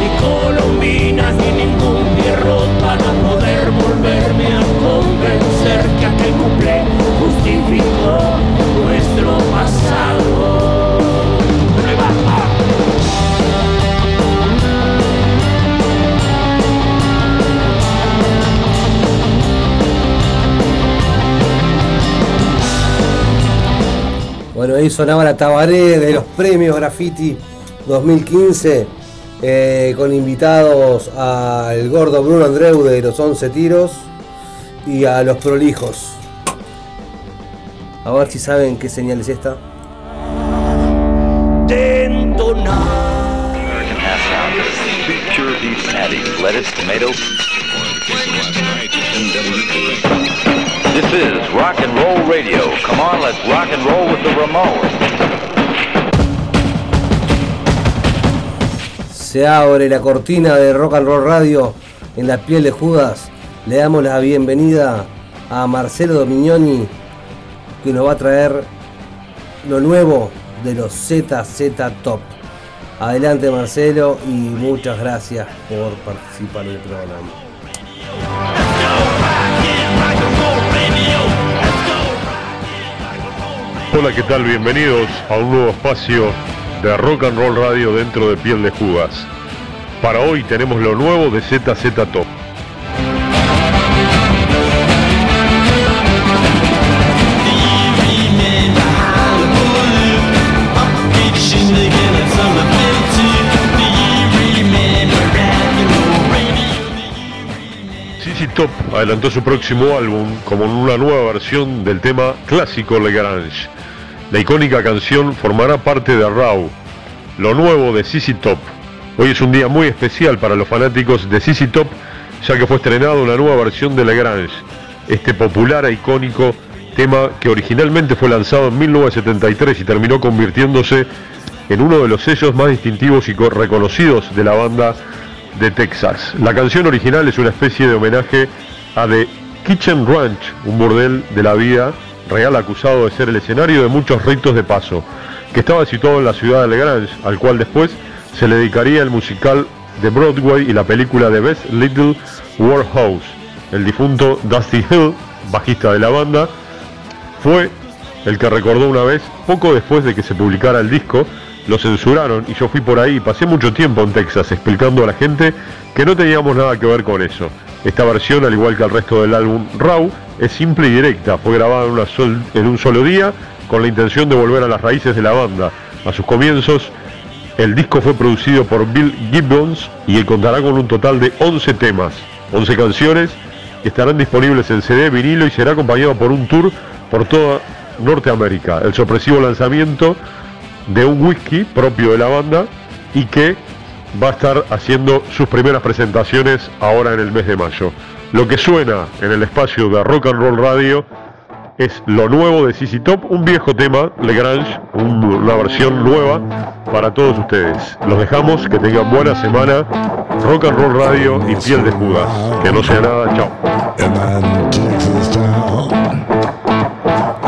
Ni colombinas ni ningún pierrot van a poder volverme a convencer que aquel cumple Ahí sonaba la tabaré de los premios Graffiti 2015 eh, con invitados al gordo Bruno Andreu de los 11 tiros y a los prolijos. A ver si saben qué señal es esta. Rock and roll radio. Come on, let's rock and roll with the. Se abre la cortina de Rock and Roll Radio en la piel de Judas. Le damos la bienvenida a Marcelo Dominioni que nos va a traer lo nuevo de los ZZ Top. Adelante Marcelo y muchas gracias por participar en el programa. Hola, ¿qué tal? Bienvenidos a un nuevo espacio de Rock and Roll Radio dentro de Piel de Judas. Para hoy tenemos lo nuevo de ZZ Top. Top adelantó su próximo álbum como una nueva versión del tema clásico Le Grange. La icónica canción formará parte de Raw, lo nuevo de ZZ Top. Hoy es un día muy especial para los fanáticos de ZZ Top, ya que fue estrenada una nueva versión de Le Grange, este popular e icónico tema que originalmente fue lanzado en 1973 y terminó convirtiéndose en uno de los sellos más distintivos y co- reconocidos de la banda de Texas. La canción original es una especie de homenaje a The Kitchen Ranch, un burdel de la vida real acusado de ser el escenario de muchos ritos de paso, que estaba situado en la ciudad de LaGrange, al cual después se le dedicaría el musical de Broadway y la película de Best Little Warehouse. El difunto Dusty Hill, bajista de la banda, fue el que recordó una vez, poco después de que se publicara el disco, lo censuraron y yo fui por ahí pasé mucho tiempo en Texas explicando a la gente que no teníamos nada que ver con eso. Esta versión, al igual que el resto del álbum Raw, es simple y directa, fue grabada en un solo día con la intención de volver a las raíces de la banda. A sus comienzos, el disco fue producido por Bill Gibbons y contará con un total de 11 temas, 11 canciones que estarán disponibles en CD, vinilo y será acompañado por un tour por toda Norteamérica. El sorpresivo lanzamiento de un whisky propio de la banda y que va a estar haciendo sus primeras presentaciones ahora en el mes de mayo. Lo que suena en el espacio de Rock and Roll Radio es lo nuevo de CC Top, un viejo tema, Legrange, un- una versión nueva para todos ustedes. Los dejamos, que tengan buena semana, Rock and Roll Radio y Piel de Judas. Que no sea nada, chao.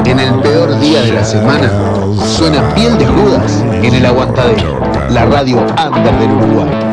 En el peor día de la semana suena Piel de Judas en el Aguantadero, la radio under del Uruguay.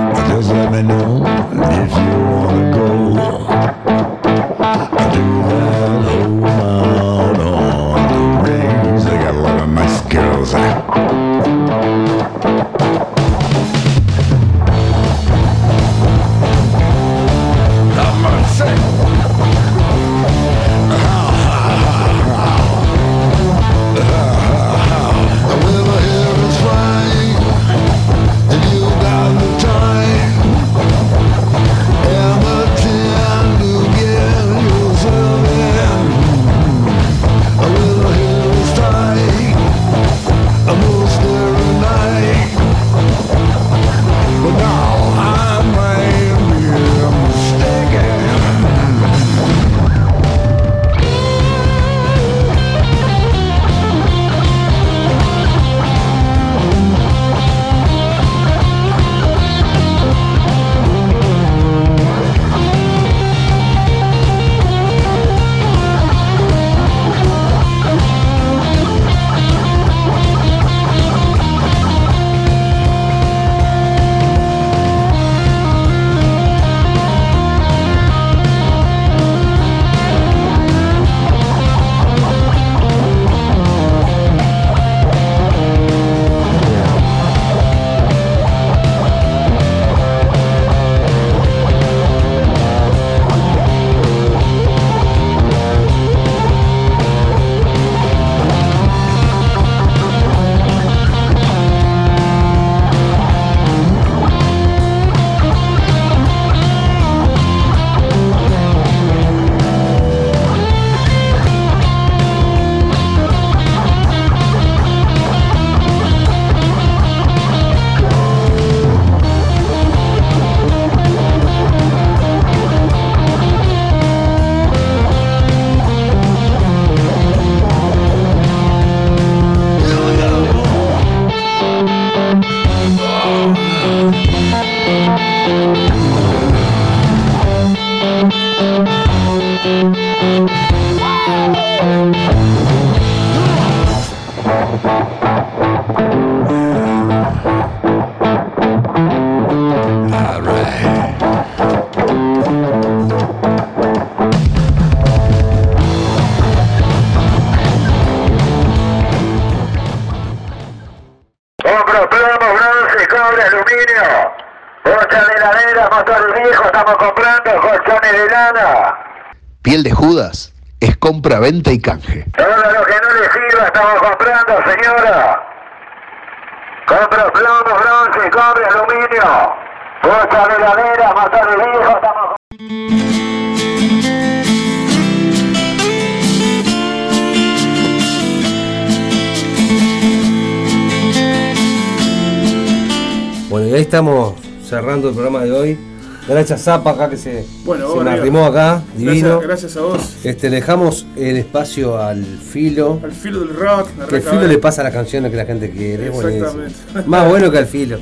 Gracias Zapa acá que se, Bueno, se me arrimó acá, divino. Gracias, gracias a vos. Este, dejamos el espacio al filo. Al filo del rock. Que el filo le pasa las canciones que la gente quiere. Exactamente. Más bueno que al filo.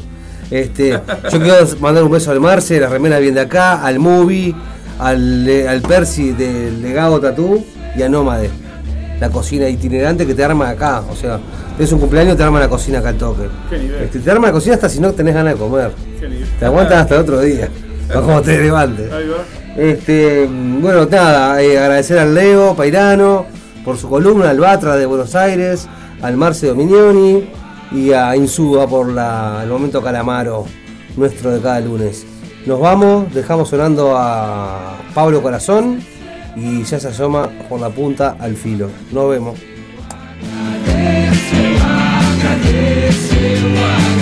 Este, yo quiero mandar un beso al Marce, la remera bien de acá, al Movie, al, eh, al Percy del Legado Tatú y a Nómade. La cocina itinerante que te arma acá. O sea, es un cumpleaños, te arma la cocina acá al toque. Qué nivel. Este, te arma la cocina hasta si no tenés ganas de comer. Qué nivel. Te aguantan hasta el otro día. Como te levantes. Ahí va. Este, bueno, nada, eh, agradecer al Leo Pairano por su columna, al Batra de Buenos Aires, al Marce Dominioni y a Insúa por la- el momento calamaro nuestro de cada lunes. Nos vamos, dejamos sonando a Pablo Corazón y ya se asoma por la punta al filo. Nos vemos. Agradece, agradece, agradece.